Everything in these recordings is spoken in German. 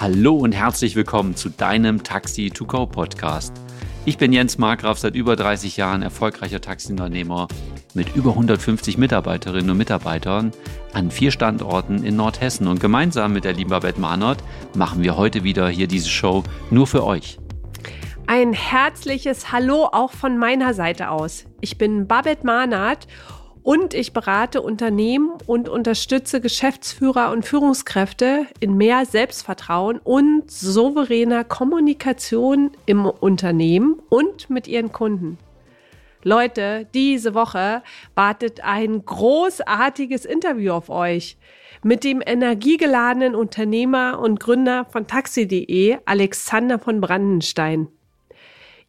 Hallo und herzlich willkommen zu deinem Taxi to Go Podcast. Ich bin Jens Markgraf, seit über 30 Jahren erfolgreicher Taxiunternehmer mit über 150 Mitarbeiterinnen und Mitarbeitern an vier Standorten in Nordhessen. Und gemeinsam mit der lieben Babette Mahnert machen wir heute wieder hier diese Show nur für euch. Ein herzliches Hallo auch von meiner Seite aus. Ich bin Babette Mahnert ich berate Unternehmen und unterstütze Geschäftsführer und Führungskräfte in mehr Selbstvertrauen und souveräner Kommunikation im Unternehmen und mit ihren Kunden. Leute, diese Woche wartet ein großartiges Interview auf euch mit dem energiegeladenen Unternehmer und Gründer von taxi.de, Alexander von Brandenstein.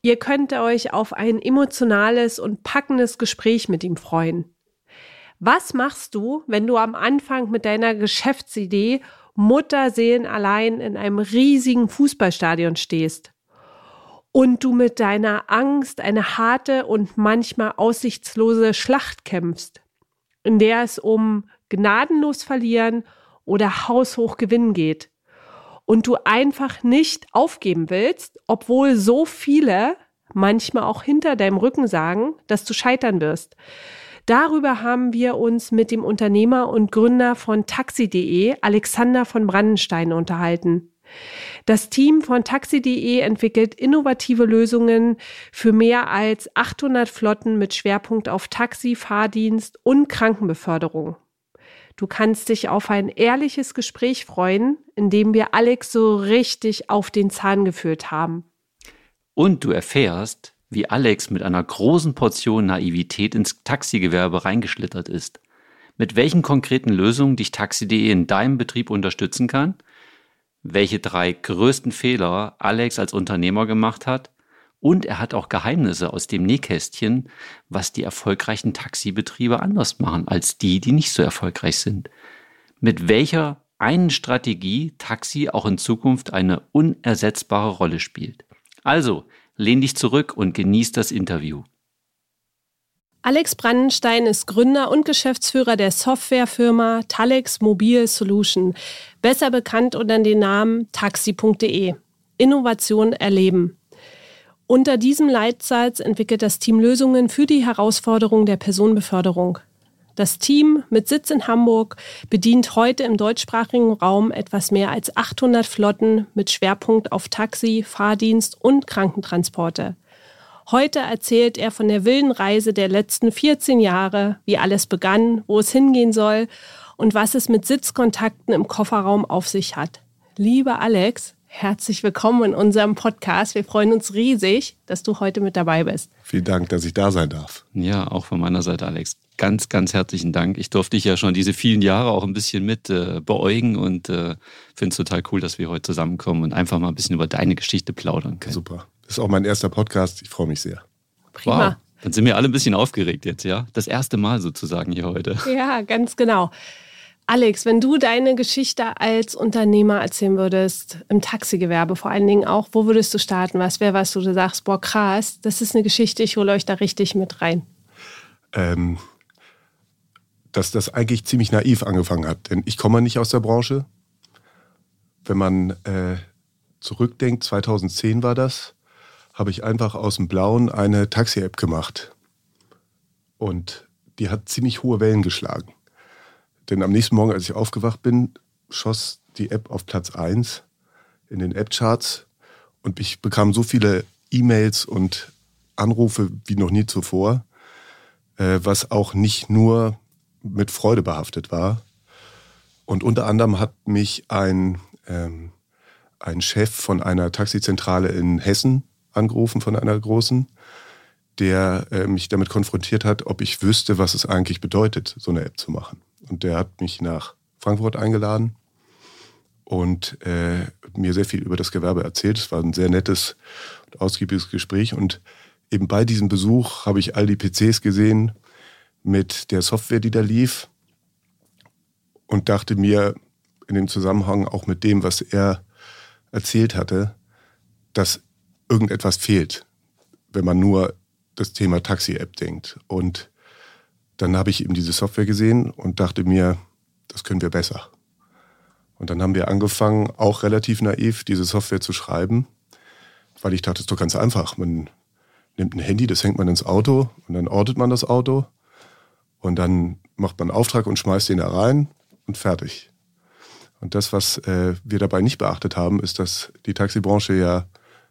Ihr könnt euch auf ein emotionales und packendes Gespräch mit ihm freuen. Was machst du, wenn du am Anfang mit deiner Geschäftsidee Mutterseelen allein in einem riesigen Fußballstadion stehst und du mit deiner Angst eine harte und manchmal aussichtslose Schlacht kämpfst, in der es um gnadenlos verlieren oder haushoch gewinnen geht und du einfach nicht aufgeben willst, obwohl so viele manchmal auch hinter deinem Rücken sagen, dass du scheitern wirst. Darüber haben wir uns mit dem Unternehmer und Gründer von taxi.de, Alexander von Brandenstein, unterhalten. Das Team von taxi.de entwickelt innovative Lösungen für mehr als 800 Flotten mit Schwerpunkt auf Taxi, Fahrdienst und Krankenbeförderung. Du kannst dich auf ein ehrliches Gespräch freuen, in dem wir Alex so richtig auf den Zahn geführt haben. Und du erfährst, wie Alex mit einer großen Portion Naivität ins Taxigewerbe reingeschlittert ist. Mit welchen konkreten Lösungen dich Taxi.de in deinem Betrieb unterstützen kann, welche drei größten Fehler Alex als Unternehmer gemacht hat und er hat auch Geheimnisse aus dem Nähkästchen, was die erfolgreichen Taxibetriebe anders machen als die, die nicht so erfolgreich sind. Mit welcher einen Strategie Taxi auch in Zukunft eine unersetzbare Rolle spielt. Also, Lehn dich zurück und genieß das Interview. Alex Brandenstein ist Gründer und Geschäftsführer der Softwarefirma Talex Mobile Solution, besser bekannt unter dem Namen taxi.de. Innovation erleben. Unter diesem Leitsatz entwickelt das Team Lösungen für die Herausforderung der Personenbeförderung. Das Team mit Sitz in Hamburg bedient heute im deutschsprachigen Raum etwas mehr als 800 Flotten mit Schwerpunkt auf Taxi, Fahrdienst und Krankentransporte. Heute erzählt er von der wilden Reise der letzten 14 Jahre, wie alles begann, wo es hingehen soll und was es mit Sitzkontakten im Kofferraum auf sich hat. Lieber Alex, herzlich willkommen in unserem Podcast. Wir freuen uns riesig, dass du heute mit dabei bist. Vielen Dank, dass ich da sein darf. Ja, auch von meiner Seite, Alex ganz, ganz herzlichen Dank. Ich durfte dich ja schon diese vielen Jahre auch ein bisschen mit äh, beäugen und äh, finde es total cool, dass wir heute zusammenkommen und einfach mal ein bisschen über deine Geschichte plaudern können. Super. Das ist auch mein erster Podcast. Ich freue mich sehr. Prima. Wow. Dann sind wir alle ein bisschen aufgeregt jetzt, ja? Das erste Mal sozusagen hier heute. Ja, ganz genau. Alex, wenn du deine Geschichte als Unternehmer erzählen würdest, im Taxigewerbe vor allen Dingen auch, wo würdest du starten? Was wäre, was du sagst, boah, krass, das ist eine Geschichte, ich hole euch da richtig mit rein? Ähm, dass das eigentlich ziemlich naiv angefangen hat. Denn ich komme nicht aus der Branche. Wenn man äh, zurückdenkt, 2010 war das, habe ich einfach aus dem Blauen eine Taxi-App gemacht. Und die hat ziemlich hohe Wellen geschlagen. Denn am nächsten Morgen, als ich aufgewacht bin, schoss die App auf Platz 1 in den App-Charts und ich bekam so viele E-Mails und Anrufe wie noch nie zuvor, äh, was auch nicht nur mit Freude behaftet war. Und unter anderem hat mich ein, ähm, ein Chef von einer Taxizentrale in Hessen angerufen, von einer großen, der äh, mich damit konfrontiert hat, ob ich wüsste, was es eigentlich bedeutet, so eine App zu machen. Und der hat mich nach Frankfurt eingeladen und äh, mir sehr viel über das Gewerbe erzählt. Es war ein sehr nettes und ausgiebiges Gespräch. Und eben bei diesem Besuch habe ich all die PCs gesehen, mit der Software, die da lief und dachte mir in dem Zusammenhang auch mit dem, was er erzählt hatte, dass irgendetwas fehlt, wenn man nur das Thema Taxi-App denkt. Und dann habe ich eben diese Software gesehen und dachte mir, das können wir besser. Und dann haben wir angefangen, auch relativ naiv, diese Software zu schreiben, weil ich dachte, das ist doch ganz einfach. Man nimmt ein Handy, das hängt man ins Auto und dann ortet man das Auto und dann macht man einen Auftrag und schmeißt den da rein und fertig. Und das, was äh, wir dabei nicht beachtet haben, ist, dass die Taxibranche ja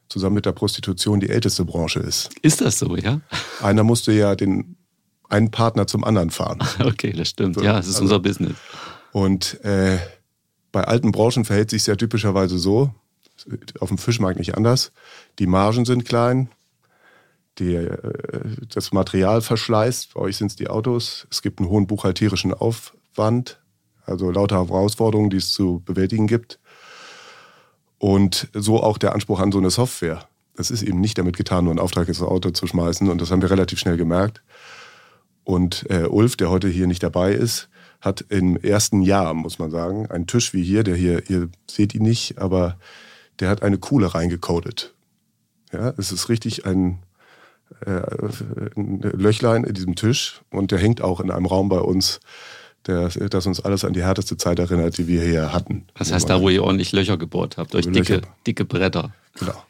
zusammen mit der Prostitution die älteste Branche ist. Ist das so, ja? Einer musste ja den einen Partner zum anderen fahren. Okay, das stimmt. So, ja, es ist also, unser Business. Und äh, bei alten Branchen verhält sich ja typischerweise so, auf dem Fischmarkt nicht anders. Die Margen sind klein, die, äh, das Material verschleißt. Bei euch sind es die Autos. Es gibt einen hohen buchhalterischen Aufwand, also lauter Herausforderungen, die es zu bewältigen gibt. Und so auch der Anspruch an so eine Software. Das ist eben nicht damit getan, nur einen Auftrag ins Auto zu schmeißen. Und das haben wir relativ schnell gemerkt. Und äh, Ulf, der heute hier nicht dabei ist, hat im ersten Jahr, muss man sagen, einen Tisch wie hier, der hier, ihr seht ihn nicht, aber der hat eine Kuhle reingecodet. Ja, es ist richtig ein, äh, ein Löchlein in diesem Tisch und der hängt auch in einem Raum bei uns der, das uns alles an die härteste Zeit erinnert, die wir hier hatten. Das heißt, da, wo ihr ordentlich Löcher gebohrt habt, durch dicke, dicke Bretter. Genau.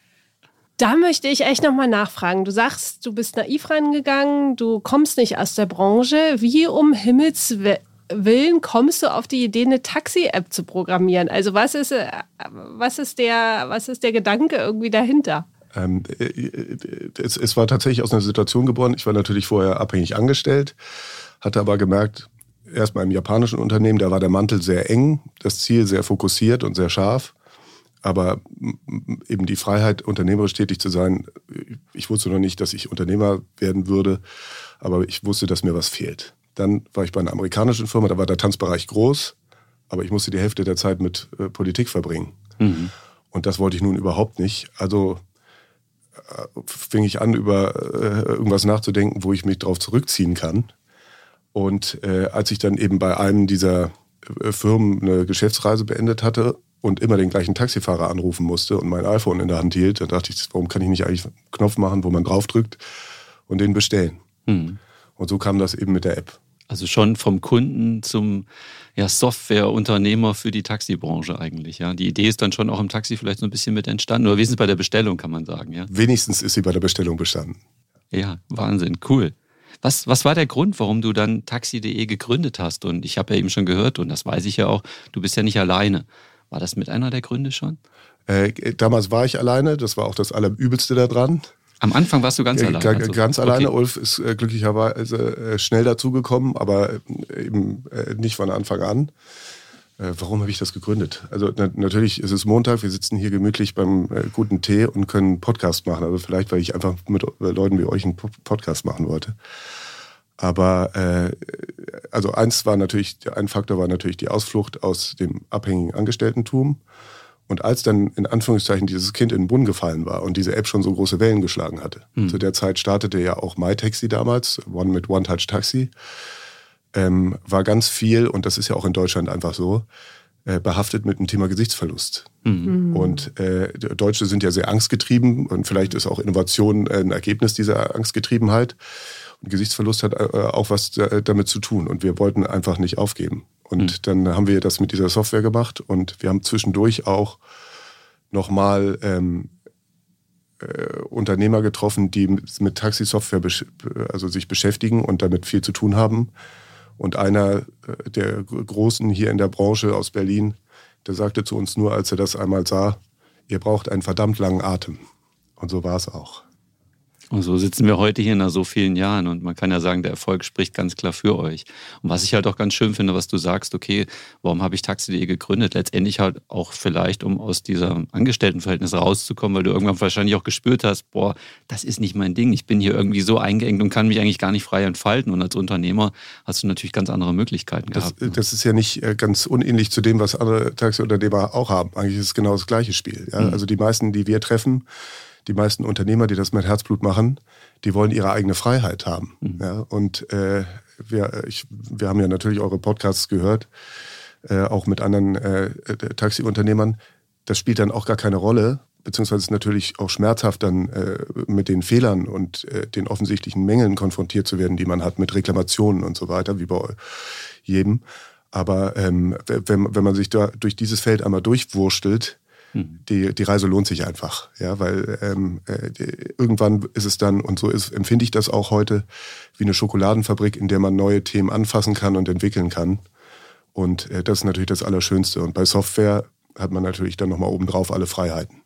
Da möchte ich echt nochmal nachfragen. Du sagst, du bist naiv reingegangen, du kommst nicht aus der Branche. Wie um Himmels Willen kommst du auf die Idee, eine Taxi-App zu programmieren? Also was ist, äh, was ist, der, was ist der Gedanke irgendwie dahinter? Ähm, äh, äh, es, es, war tatsächlich aus einer Situation geboren. Ich war natürlich vorher abhängig angestellt, hatte aber gemerkt, erst mal im japanischen Unternehmen, da war der Mantel sehr eng, das Ziel sehr fokussiert und sehr scharf. Aber eben die Freiheit, unternehmerisch tätig zu sein, ich wusste noch nicht, dass ich Unternehmer werden würde, aber ich wusste, dass mir was fehlt. Dann war ich bei einer amerikanischen Firma, da war der Tanzbereich groß, aber ich musste die Hälfte der Zeit mit äh, Politik verbringen. Mhm. Und das wollte ich nun überhaupt nicht. Also äh, fing ich an, über äh, irgendwas nachzudenken, wo ich mich darauf zurückziehen kann. Und äh, als ich dann eben bei einem dieser äh, Firmen eine Geschäftsreise beendet hatte und immer den gleichen Taxifahrer anrufen musste und mein iPhone in der Hand hielt, dann dachte ich, warum kann ich nicht eigentlich einen Knopf machen, wo man draufdrückt und den bestellen. Mhm. Und so kam das eben mit der App. Also schon vom Kunden zum ja, Softwareunternehmer für die Taxibranche eigentlich. Ja. Die Idee ist dann schon auch im Taxi vielleicht so ein bisschen mit entstanden. Oder wenigstens bei der Bestellung, kann man sagen. Ja. Wenigstens ist sie bei der Bestellung bestanden. Ja, Wahnsinn, cool. Was, was war der Grund, warum du dann taxi.de gegründet hast? Und ich habe ja eben schon gehört, und das weiß ich ja auch, du bist ja nicht alleine. War das mit einer der Gründe schon? Äh, damals war ich alleine, das war auch das Allerübelste daran. Am Anfang warst du ganz äh, alleine? Also, ganz alleine. Okay. Ulf ist äh, glücklicherweise äh, schnell dazugekommen, aber äh, eben äh, nicht von Anfang an. warum habe ich das gegründet? Also na, natürlich ist es Montag, wir sitzen hier gemütlich beim guten Tee und können Podcast machen. Also vielleicht, weil ich einfach mit Leuten wie euch einen Podcast machen wollte. Aber äh, also eins war natürlich, ein Faktor war natürlich die Ausflucht aus dem abhängigen Angestelltentum. Und als dann in Anführungszeichen dieses Kind in den Brunnen gefallen war und diese App schon so große Wellen geschlagen hatte, mhm. zu der Zeit startete ja auch MyTaxi damals, One mit One Touch Taxi, ähm, war ganz viel, und das ist ja auch in Deutschland einfach so, äh, behaftet mit dem Thema Gesichtsverlust. Mhm. Und äh, Deutsche sind ja sehr angstgetrieben und vielleicht ist auch Innovation ein Ergebnis dieser Angstgetriebenheit. Und Gesichtsverlust hat äh, auch was damit zu tun. Und wir wollten einfach nicht aufgeben. Und mhm. dann haben wir das mit dieser Software gemacht und wir haben zwischendurch auch nochmal ähm, äh, Unternehmer getroffen, die mit, mit Taxi-Software also sich beschäftigen und damit viel zu tun haben. Und einer äh, der Großen hier in der Branche aus Berlin, der sagte zu uns nur, als er das einmal sah, ihr braucht einen verdammt langen Atem. Und so war es auch. Und so sitzen wir heute hier nach so vielen Jahren und man kann ja sagen, der Erfolg spricht ganz klar für euch. Und was ich halt auch ganz schön finde, was du sagst, okay, warum habe ich Taxi.de gegründet? Letztendlich halt auch vielleicht, um aus dieser Angestelltenverhältnis rauszukommen, weil du irgendwann wahrscheinlich auch gespürt hast, boah, das ist nicht mein Ding. Ich bin hier irgendwie so eingeengt und kann mich eigentlich gar nicht frei entfalten. Und als Unternehmer hast du natürlich ganz andere Möglichkeiten das, gehabt. Ne? Das ist ja nicht äh, ganz unähnlich zu dem, was andere Taxiunternehmer auch haben. Eigentlich ist es genau das gleiche Spiel. Ja? Mhm. Also die meisten, die wir treffen, die meisten Unternehmer, die das mit Herzblut machen, die wollen ihre eigene Freiheit haben. Mhm. Ja, und äh, wir, ich, wir haben ja natürlich eure Podcasts gehört, äh, auch mit anderen äh, Taxiunternehmern. Das spielt dann auch gar keine Rolle, beziehungsweise ist natürlich auch schmerzhaft, dann äh, mit den Fehlern und äh, den offensichtlichen Mängeln konfrontiert zu werden, die man hat, mit Reklamationen und so weiter, wie bei jedem. Aber ähm, wenn, wenn man sich da durch dieses Feld einmal durchwurstelt, mhm. die, die Reise lohnt sich einfach. Ja, weil ähm, äh, irgendwann ist es dann, und so ist, empfinde ich das auch heute, wie eine Schokoladenfabrik, in der man neue Themen anfassen kann und entwickeln kann. Und äh, das ist natürlich das Allerschönste. Und bei Software hat man natürlich dann nochmal obendrauf alle Freiheiten.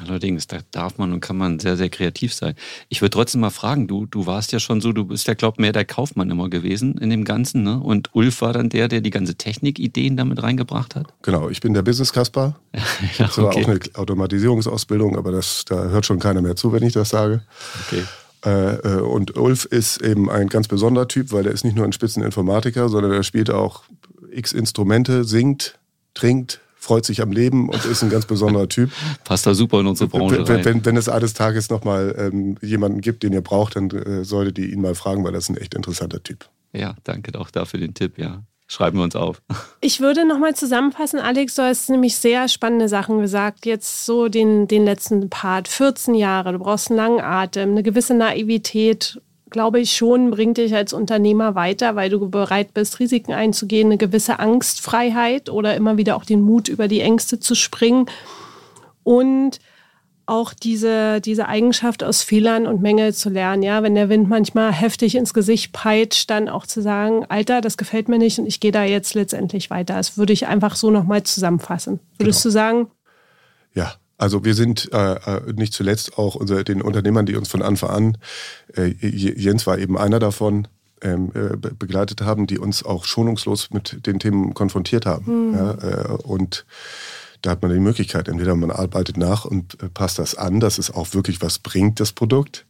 Allerdings, da darf man und kann man sehr, sehr kreativ sein. Ich würde trotzdem mal fragen, du, du warst ja schon so, du bist ja, glaub mehr der Kaufmann immer gewesen in dem Ganzen, ne? Und Ulf war dann der, der die ganze Technikideen damit reingebracht hat? Genau, ich bin der Business Kasper. ja, ich habe zwar okay. auch eine Automatisierungsausbildung, aber das, da hört schon keiner mehr zu, wenn ich das sage. Okay. Äh, äh, und Ulf ist eben ein ganz besonderer Typ, weil er ist nicht nur ein Spitzeninformatiker, sondern er spielt auch x Instrumente, singt, trinkt, freut sich am Leben und ist ein ganz besonderer Typ. Passt da super in unsere Branche wenn, wenn, wenn es eines Tages nochmal ähm, jemanden gibt, den ihr braucht, dann äh, solltet ihr ihn mal fragen, weil das ist ein echt interessanter Typ. Ja, danke auch dafür den Tipp, ja. Schreiben wir uns auf. Ich würde nochmal zusammenfassen, Alex, du hast nämlich sehr spannende Sachen gesagt. Jetzt so den, den letzten Part, 14 Jahre, du brauchst einen langen Atem, eine gewisse Naivität glaube ich schon, bringt dich als Unternehmer weiter, weil du bereit bist, Risiken einzugehen, eine gewisse Angstfreiheit oder immer wieder auch den Mut, über die Ängste zu springen. Und auch diese, diese Eigenschaft aus Fehlern und Mängel zu lernen. Ja, wenn der Wind manchmal heftig ins Gesicht peitscht, dann auch zu sagen, Alter, das gefällt mir nicht und ich gehe da jetzt letztendlich weiter. Das würde ich einfach so nochmal zusammenfassen. Würdest genau. du sagen? Also wir sind äh, äh, nicht zuletzt auch unser, den Unternehmern, die uns von Anfang an, äh, Jens war eben einer davon, ähm, äh, begleitet haben, die uns auch schonungslos mit den Themen konfrontiert haben. Mhm. Ja, äh, und da hat man die Möglichkeit, entweder man arbeitet nach und äh, passt das an, dass es auch wirklich was bringt, das Produkt,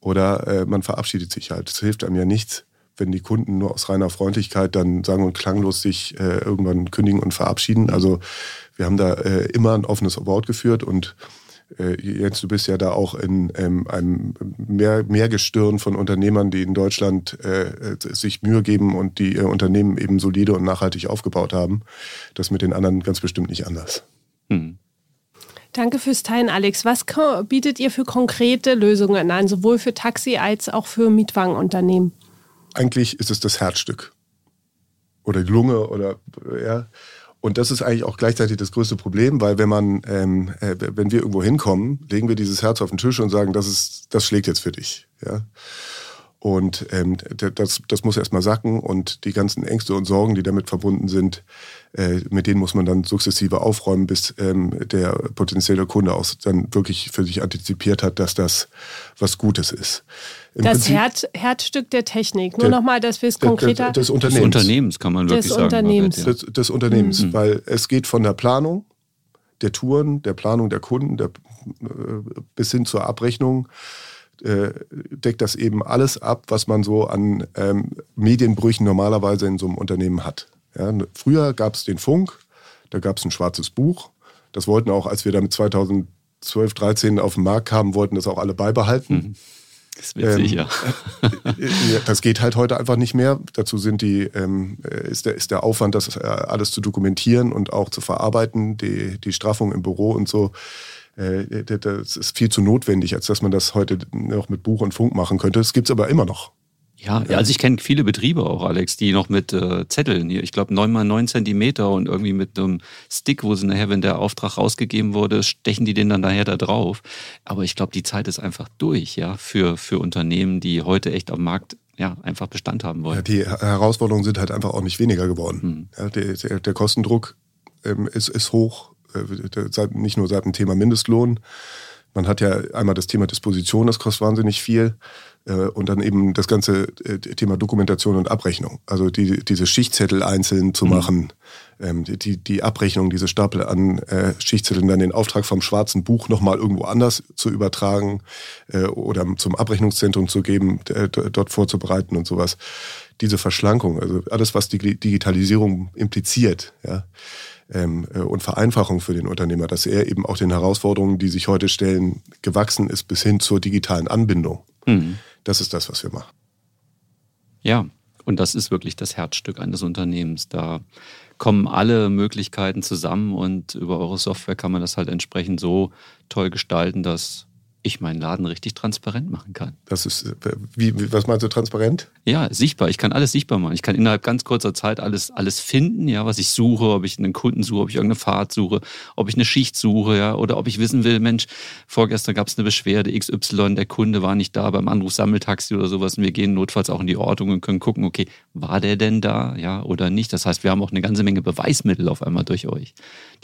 oder man verabschiedet sich halt. Es hilft einem ja nichts, wenn die Kunden nur aus reiner Freundlichkeit dann sagen und klanglos sich äh, irgendwann kündigen und verabschieden. Also wir haben da äh, immer ein offenes Wort geführt und äh, Jens, du bist ja da auch in ähm, einem mehr, Mehrgestirn von Unternehmern, die in Deutschland äh, sich Mühe geben und die ihr Unternehmen eben solide und nachhaltig aufgebaut haben. Das mit den anderen ganz bestimmt nicht anders. Hm. Danke fürs Teilen, Alex. Was bietet ihr für konkrete Lösungen an, sowohl für Taxi als auch für Mietwagenunternehmen? Eigentlich ist es das Herzstück oder die Lunge oder ja. Und das ist eigentlich auch gleichzeitig das größte Problem, weil wenn man, ähm, äh, wenn wir irgendwo hinkommen, legen wir dieses Herz auf den Tisch und sagen, das ist, das schlägt jetzt für dich. Ja. Und ähm, das, das muss erstmal sacken und die ganzen Ängste und Sorgen, die damit verbunden sind, äh, mit denen muss man dann sukzessive aufräumen, bis ähm, der potenzielle Kunde auch dann wirklich für sich antizipiert hat, dass das was Gutes ist. Im das Herz, Herzstück der Technik. Nur nochmal, dass wir es konkreter... Des, des, Unternehmens. Des Unternehmens kann man wirklich des sagen. Unternehmens. Des, des Unternehmens, mhm. weil es geht von der Planung der Touren, der Planung der Kunden der, äh, bis hin zur Abrechnung äh, deckt das eben alles ab, was man so an ähm, Medienbrüchen normalerweise in so einem Unternehmen hat. Ja, früher gab es den Funk, da gab es ein schwarzes Buch. Das wollten auch, als wir damit 2012, 13 auf den Markt kamen, wollten das auch alle beibehalten. Mhm. Das ist witzig, ähm, ja. das geht halt heute einfach nicht mehr. Dazu sind die, ähm, ist, der, ist der Aufwand, das äh, alles zu dokumentieren und auch zu verarbeiten, die, die Straffung im Büro und so, äh, das ist viel zu notwendig, als dass man das heute noch mit Buch und Funk machen könnte. Das gibt es aber immer noch. Ja, ja, also ich kenne viele Betriebe auch, Alex, die noch mit äh, Zetteln hier, ich glaube neun mal neun Zentimeter und irgendwie mit einem Stick, wo sie nachher, wenn der Auftrag rausgegeben wurde, stechen die den dann nachher da drauf. Aber ich glaube, die Zeit ist einfach durch, ja, für, für Unternehmen, die heute echt am Markt ja, einfach Bestand haben wollen. Ja, die Herausforderungen sind halt einfach auch nicht weniger geworden. Hm. Ja, der, der, der, Kostendruck ähm, ist, ist hoch, äh, nicht nur seit dem Thema Mindestlohn. Man hat ja einmal das Thema Disposition, das kostet wahnsinnig viel. Äh, und dann eben das ganze äh, Thema Dokumentation und Abrechnung. Also die, diese Schichtzettel einzeln zu mhm. machen, ähm, die, die Abrechnung, diese Stapel an äh, Schichtzetteln, dann den Auftrag vom schwarzen Buch nochmal irgendwo anders zu übertragen oder zum Abrechnungszentrum zu geben, dort vorzubereiten und sowas. Diese Verschlankung, also alles, was die Digitalisierung impliziert, ja, ähm, und Vereinfachung für den Unternehmer, dass er eben auch den Herausforderungen, die sich heute stellen, gewachsen ist bis hin zur digitalen Anbindung. Mhm. Das ist das, was wir machen. Ja, und das ist wirklich das Herzstück eines Unternehmens. Da kommen alle Möglichkeiten zusammen und über eure Software kann man das halt entsprechend so toll gestalten, dass ich meinen Laden richtig transparent machen kann. Das ist, äh, wie, wie, was meinst du transparent? Ja, sichtbar. Ich kann alles sichtbar machen. Ich kann innerhalb ganz kurzer Zeit alles, alles finden, ja, was ich suche, ob ich einen Kunden suche, ob ich irgendeine Fahrt suche, ob ich eine Schicht suche, ja, oder ob ich wissen will, Mensch, vorgestern gab es eine Beschwerde XY, der Kunde war nicht da beim Anruf Sammeltaxi oder sowas und wir gehen notfalls auch in die Ortung und können gucken, okay, war der denn da, ja, oder nicht? Das heißt, wir haben auch eine ganze Menge Beweismittel auf einmal durch euch,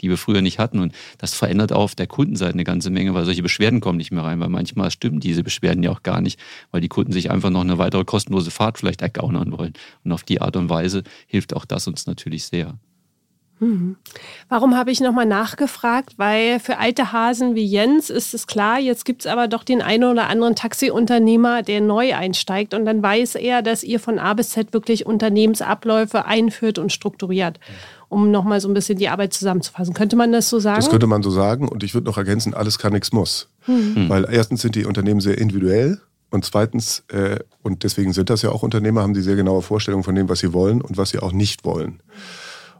die wir früher nicht hatten und das verändert auf der Kundenseite eine ganze Menge, weil solche Beschwerden kommen nicht mehr rein, weil manchmal stimmen diese Beschwerden ja auch gar nicht, weil die Kunden sich einfach noch eine weitere kostenlose Fahrt vielleicht ergaunern wollen. Und auf die Art und Weise hilft auch das uns natürlich sehr. Mhm. Warum habe ich nochmal nachgefragt? Weil für alte Hasen wie Jens ist es klar, jetzt gibt es aber doch den einen oder anderen Taxiunternehmer, der neu einsteigt und dann weiß er, dass ihr von A bis Z wirklich Unternehmensabläufe einführt und strukturiert. Um nochmal so ein bisschen die Arbeit zusammenzufassen. Könnte man das so sagen? Das könnte man so sagen und ich würde noch ergänzen, alles kann, nichts muss. Mhm. Weil erstens sind die Unternehmen sehr individuell und zweitens, äh, und deswegen sind das ja auch Unternehmer, haben die sehr genaue Vorstellungen von dem, was sie wollen und was sie auch nicht wollen.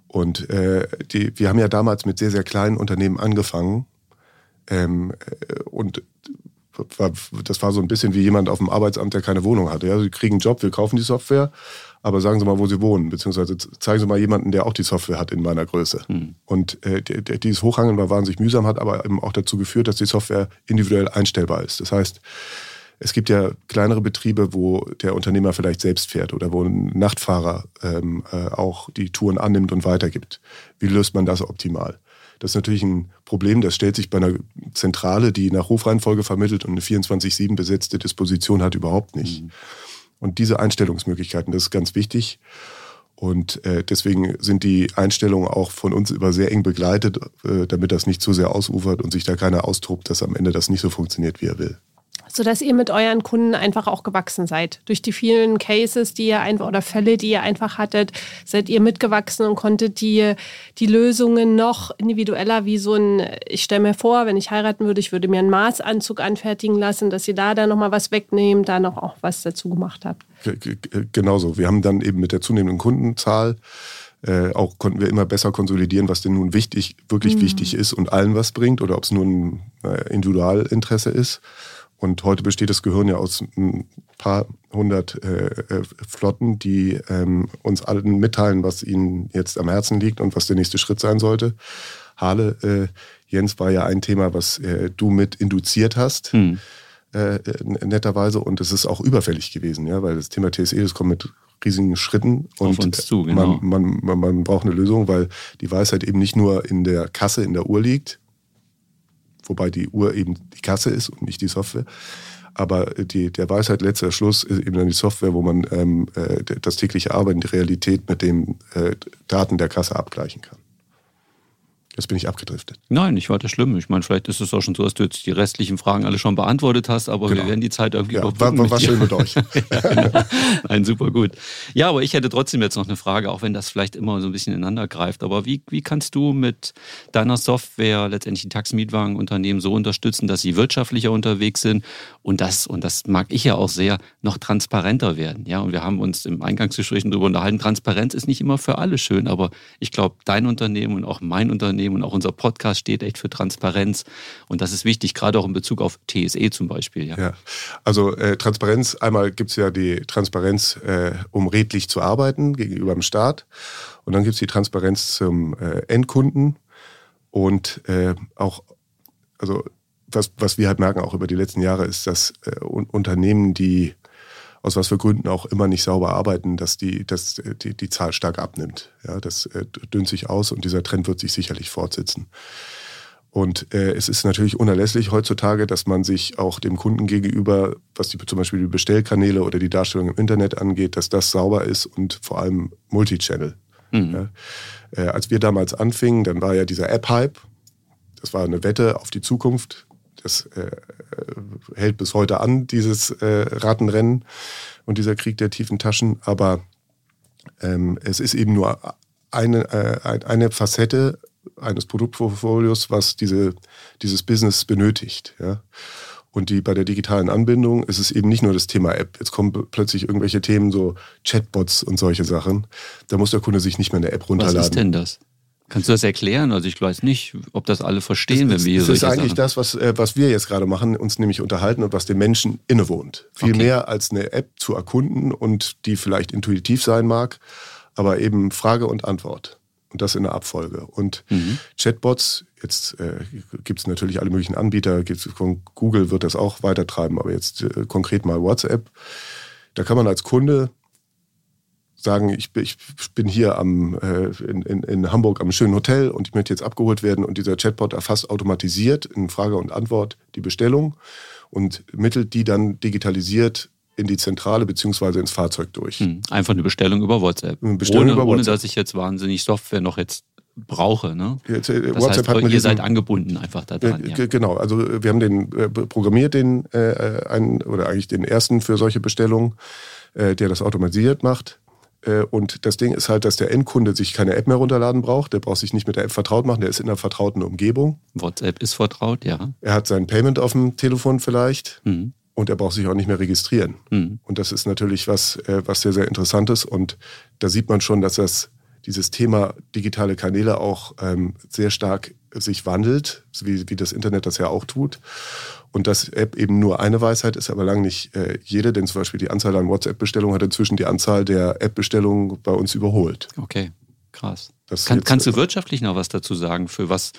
Und äh, die, wir haben ja damals mit sehr, sehr kleinen Unternehmen angefangen. Ähm, äh, und das war so ein bisschen wie jemand auf dem Arbeitsamt, der keine Wohnung hatte. Ja, sie kriegen einen Job, wir kaufen die Software, aber sagen Sie mal, wo Sie wohnen, beziehungsweise zeigen Sie mal jemanden, der auch die Software hat in meiner Größe. Hm. Und äh, dieses Hochhangeln war wahnsinnig mühsam, hat aber eben auch dazu geführt, dass die Software individuell einstellbar ist. Das heißt, es gibt ja kleinere Betriebe, wo der Unternehmer vielleicht selbst fährt oder wo ein Nachtfahrer ähm, äh, auch die Touren annimmt und weitergibt. Wie löst man das optimal? Das ist natürlich ein Problem, das stellt sich bei einer Zentrale, die nach Rufreihenfolge vermittelt und eine 24-7 besetzte Disposition hat, überhaupt nicht. Mhm. Und diese Einstellungsmöglichkeiten, das ist ganz wichtig. Und äh, deswegen sind die Einstellungen auch von uns über sehr eng begleitet, äh, damit das nicht zu sehr ausufert und sich da keiner austobt, dass am Ende das nicht so funktioniert, wie er will sodass ihr mit euren Kunden einfach auch gewachsen seid. Durch die vielen Cases, die ihr einfach oder Fälle, die ihr einfach hattet, seid ihr mitgewachsen und konntet die, die Lösungen noch individueller wie so ein, ich stelle mir vor, wenn ich heiraten würde, ich würde mir einen Maßanzug anfertigen lassen, dass ihr da dann nochmal was wegnehmt, da noch auch was dazu gemacht habt. Genauso. Wir haben dann eben mit der zunehmenden Kundenzahl äh, auch konnten wir immer besser konsolidieren, was denn nun wichtig, wirklich mhm. wichtig ist und allen was bringt oder ob es nur ein äh, Individualinteresse ist. Und heute besteht das Gehirn ja aus ein paar hundert äh, äh, Flotten, die ähm, uns allen mitteilen, was ihnen jetzt am Herzen liegt und was der nächste Schritt sein sollte. Harle, äh, Jens, war ja ein Thema, was äh, du mit induziert hast. Hm. Äh, netterweise und es ist auch überfällig gewesen, ja, weil das Thema TSE, das kommt mit riesigen Schritten und zu, genau. man, man, man, man braucht eine Lösung, weil die Weisheit eben nicht nur in der Kasse, in der Uhr liegt, wobei die Uhr eben die Kasse ist und nicht die Software. Aber die, der Weisheit letzter Schluss ist eben dann die Software, wo man ähm, äh, das tägliche Arbeiten, die Realität mit den äh, Daten der Kasse abgleichen kann. Jetzt bin ich abgedriftet. Nein, ich war das schlimm. Ich meine, vielleicht ist es auch schon so, dass du jetzt die restlichen Fragen alle schon beantwortet hast, aber genau. wir werden die Zeit irgendwie ja, war, war, war schön mit euch. ja, Nein, super gut. Ja, aber ich hätte trotzdem jetzt noch eine Frage, auch wenn das vielleicht immer so ein bisschen ineinander greift. Aber wie, wie kannst du mit deiner Software letztendlich die Taximietwagenunternehmen so unterstützen, dass sie wirtschaftlicher unterwegs sind und das, und das mag ich ja auch sehr, noch transparenter werden? Ja, und wir haben uns im Eingangsgespräch darüber unterhalten, Transparenz ist nicht immer für alle schön, aber ich glaube, dein Unternehmen und auch mein Unternehmen Unternehmen und auch unser Podcast steht echt für Transparenz. Und das ist wichtig, gerade auch in Bezug auf TSE zum Beispiel. Ja, ja. also äh, Transparenz, einmal gibt es ja die Transparenz, äh, um redlich zu arbeiten gegenüber dem Staat. Und dann gibt es die Transparenz zum äh, Endkunden und äh, auch, also was, was wir halt merken auch über die letzten Jahre ist, dass äh, Unternehmen, die aus was für Gründen auch immer nicht sauber arbeiten, dass die, dass die, die Zahl stark abnimmt. Ja, das äh, dünnt sich aus und dieser Trend wird sich sicherlich fortsetzen. Und äh, es ist natürlich unerlässlich heutzutage, dass man sich auch dem Kunden gegenüber, was die, zum Beispiel die Bestellkanäle oder die Darstellung im Internet angeht, dass das sauber ist und vor allem Multichannel. Mhm. Ja. Äh, als wir damals anfingen, dann war ja dieser App-Hype. Das war eine Wette auf die Zukunft das äh, hält bis heute an, dieses äh, Rattenrennen und dieser Krieg der tiefen Taschen. Aber ähm, es ist eben nur eine, äh, eine Facette eines Produktportfolios, was diese, dieses Business benötigt. Ja? Und die bei der digitalen Anbindung ist es eben nicht nur das Thema App. Jetzt kommen plötzlich irgendwelche Themen, so Chatbots und solche Sachen. Da muss der Kunde sich nicht mehr eine App runterladen. Was ist denn das? Kannst du das erklären? Also ich weiß nicht, ob das alle verstehen, das, wenn wir hier Das ist eigentlich Sachen. das, was, äh, was wir jetzt gerade machen, uns nämlich unterhalten und was den Menschen innewohnt. Viel okay. mehr als eine App zu erkunden und die vielleicht intuitiv sein mag, aber eben Frage und Antwort. Und das in der Abfolge. Und mhm. Chatbots, jetzt äh, gibt es natürlich alle möglichen Anbieter, gibt's, von Google wird das auch weitertreiben, aber jetzt äh, konkret mal WhatsApp. Da kann man als Kunde sagen, ich, ich bin hier am, äh, in, in, in, Hamburg am schönen Hotel und ich möchte jetzt abgeholt werden und dieser Chatbot erfasst automatisiert in Frage und Antwort die Bestellung und mittelt die dann digitalisiert in die Zentrale beziehungsweise ins Fahrzeug durch. Hm, einfach eine Bestellung über WhatsApp. Eine Bestellung ohne, über WhatsApp. ohne dass ich jetzt wahnsinnig Software noch jetzt brauche. Ne? Jetzt, äh, das WhatsApp heißt, hat ihr seid angebunden einfach da dran. Äh, ja. Genau, also wir haben den äh, programmiert, den äh, einen, oder eigentlich den ersten für solche Bestellungen, äh, der das automatisiert macht. Äh, und das Ding ist halt, dass der Endkunde sich keine App mehr runterladen braucht. Der braucht sich nicht mit der App vertraut machen. Der ist in einer vertrauten Umgebung. WhatsApp ist vertraut, ja. Er hat sein Payment auf dem Telefon vielleicht. Mhm. Und er braucht sich auch nicht mehr registrieren. Mhm. Und das ist natürlich was, äh, was sehr, sehr interessant ist. Und da sieht man schon, dass das, dieses Thema digitale Kanäle auch ähm, sehr stark sich wandelt, wie, wie das Internet das ja auch tut. Und dass App eben nur eine Weisheit ist, aber lang nicht äh, jede, denn zum Beispiel die Anzahl an WhatsApp-Bestellungen hat inzwischen die Anzahl der App-Bestellungen bei uns überholt. Okay, krass. Kann, kannst du wirtschaftlich noch was dazu sagen, für was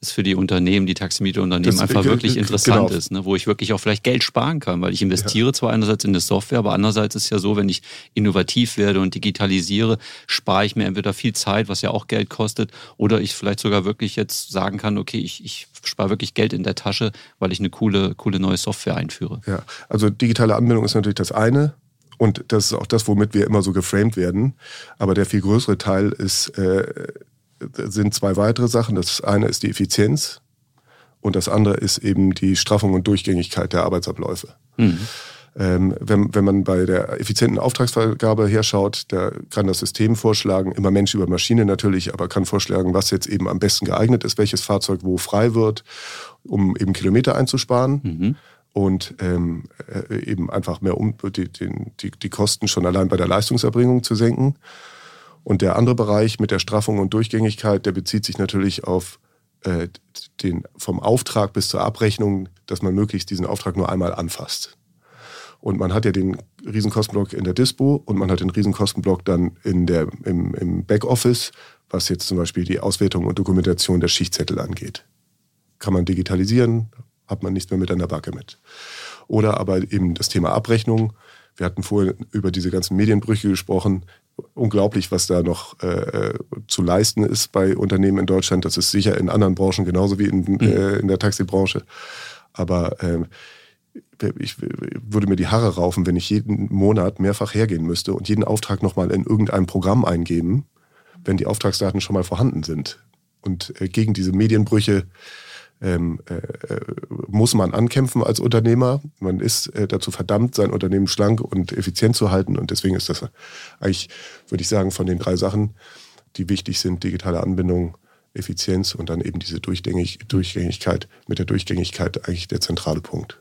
es für die Unternehmen, die Taximieterunternehmen einfach wirklich interessant genau. ist, ne? wo ich wirklich auch vielleicht Geld sparen kann, weil ich investiere ja. zwar einerseits in das Software, aber andererseits ist es ja so, wenn ich innovativ werde und digitalisiere, spare ich mir entweder viel Zeit, was ja auch Geld kostet, oder ich vielleicht sogar wirklich jetzt sagen kann, okay, ich, ich spare wirklich Geld in der Tasche, weil ich eine coole, coole neue Software einführe. Ja, also digitale Anbindung ist natürlich das eine. Und das ist auch das, womit wir immer so geframed werden. Aber der viel größere Teil ist äh, sind zwei weitere Sachen. Das eine ist die Effizienz und das andere ist eben die Straffung und Durchgängigkeit der Arbeitsabläufe. Mhm. Ähm, wenn, wenn man bei der effizienten Auftragsvergabe herschaut, da kann das System vorschlagen, immer Mensch über Maschine natürlich, aber kann vorschlagen, was jetzt eben am besten geeignet ist, welches Fahrzeug wo frei wird, um eben Kilometer einzusparen. Mhm und ähm, äh, eben einfach mehr um die, die, die Kosten schon allein bei der Leistungserbringung zu senken. Und der andere Bereich mit der Straffung und Durchgängigkeit, der bezieht sich natürlich auf äh, den vom Auftrag bis zur Abrechnung, dass man möglichst diesen Auftrag nur einmal anfasst. Und man hat ja den Riesenkostenblock in der Dispo und man hat den Riesenkostenblock dann in der, im, im Backoffice, was jetzt zum Beispiel die Auswertung und Dokumentation der Schichtzettel angeht. Kann man digitalisieren, hat man nichts mehr mit an der Backe mit. Oder aber eben das Thema Abrechnung. Wir hatten vorhin über diese ganzen Medienbrüche gesprochen unglaublich, was da noch äh, zu leisten ist bei Unternehmen in Deutschland. Das ist sicher in anderen Branchen genauso wie in, mhm. äh, in der Taxibranche. Aber äh, ich würde mir die Haare raufen, wenn ich jeden Monat mehrfach hergehen müsste und jeden Auftrag nochmal in irgendein Programm eingeben, wenn die Auftragsdaten schon mal vorhanden sind. Und äh, gegen diese Medienbrüche ähm, äh, äh, muss man ankämpfen als Unternehmer. Man ist äh, dazu verdammt, sein Unternehmen schlank und effizient zu halten. Und deswegen ist das eigentlich, würde ich sagen, von den drei Sachen, die wichtig sind, digitale Anbindung, Effizienz und dann eben diese Durchgängig Durchgängigkeit, mit der Durchgängigkeit eigentlich der zentrale Punkt.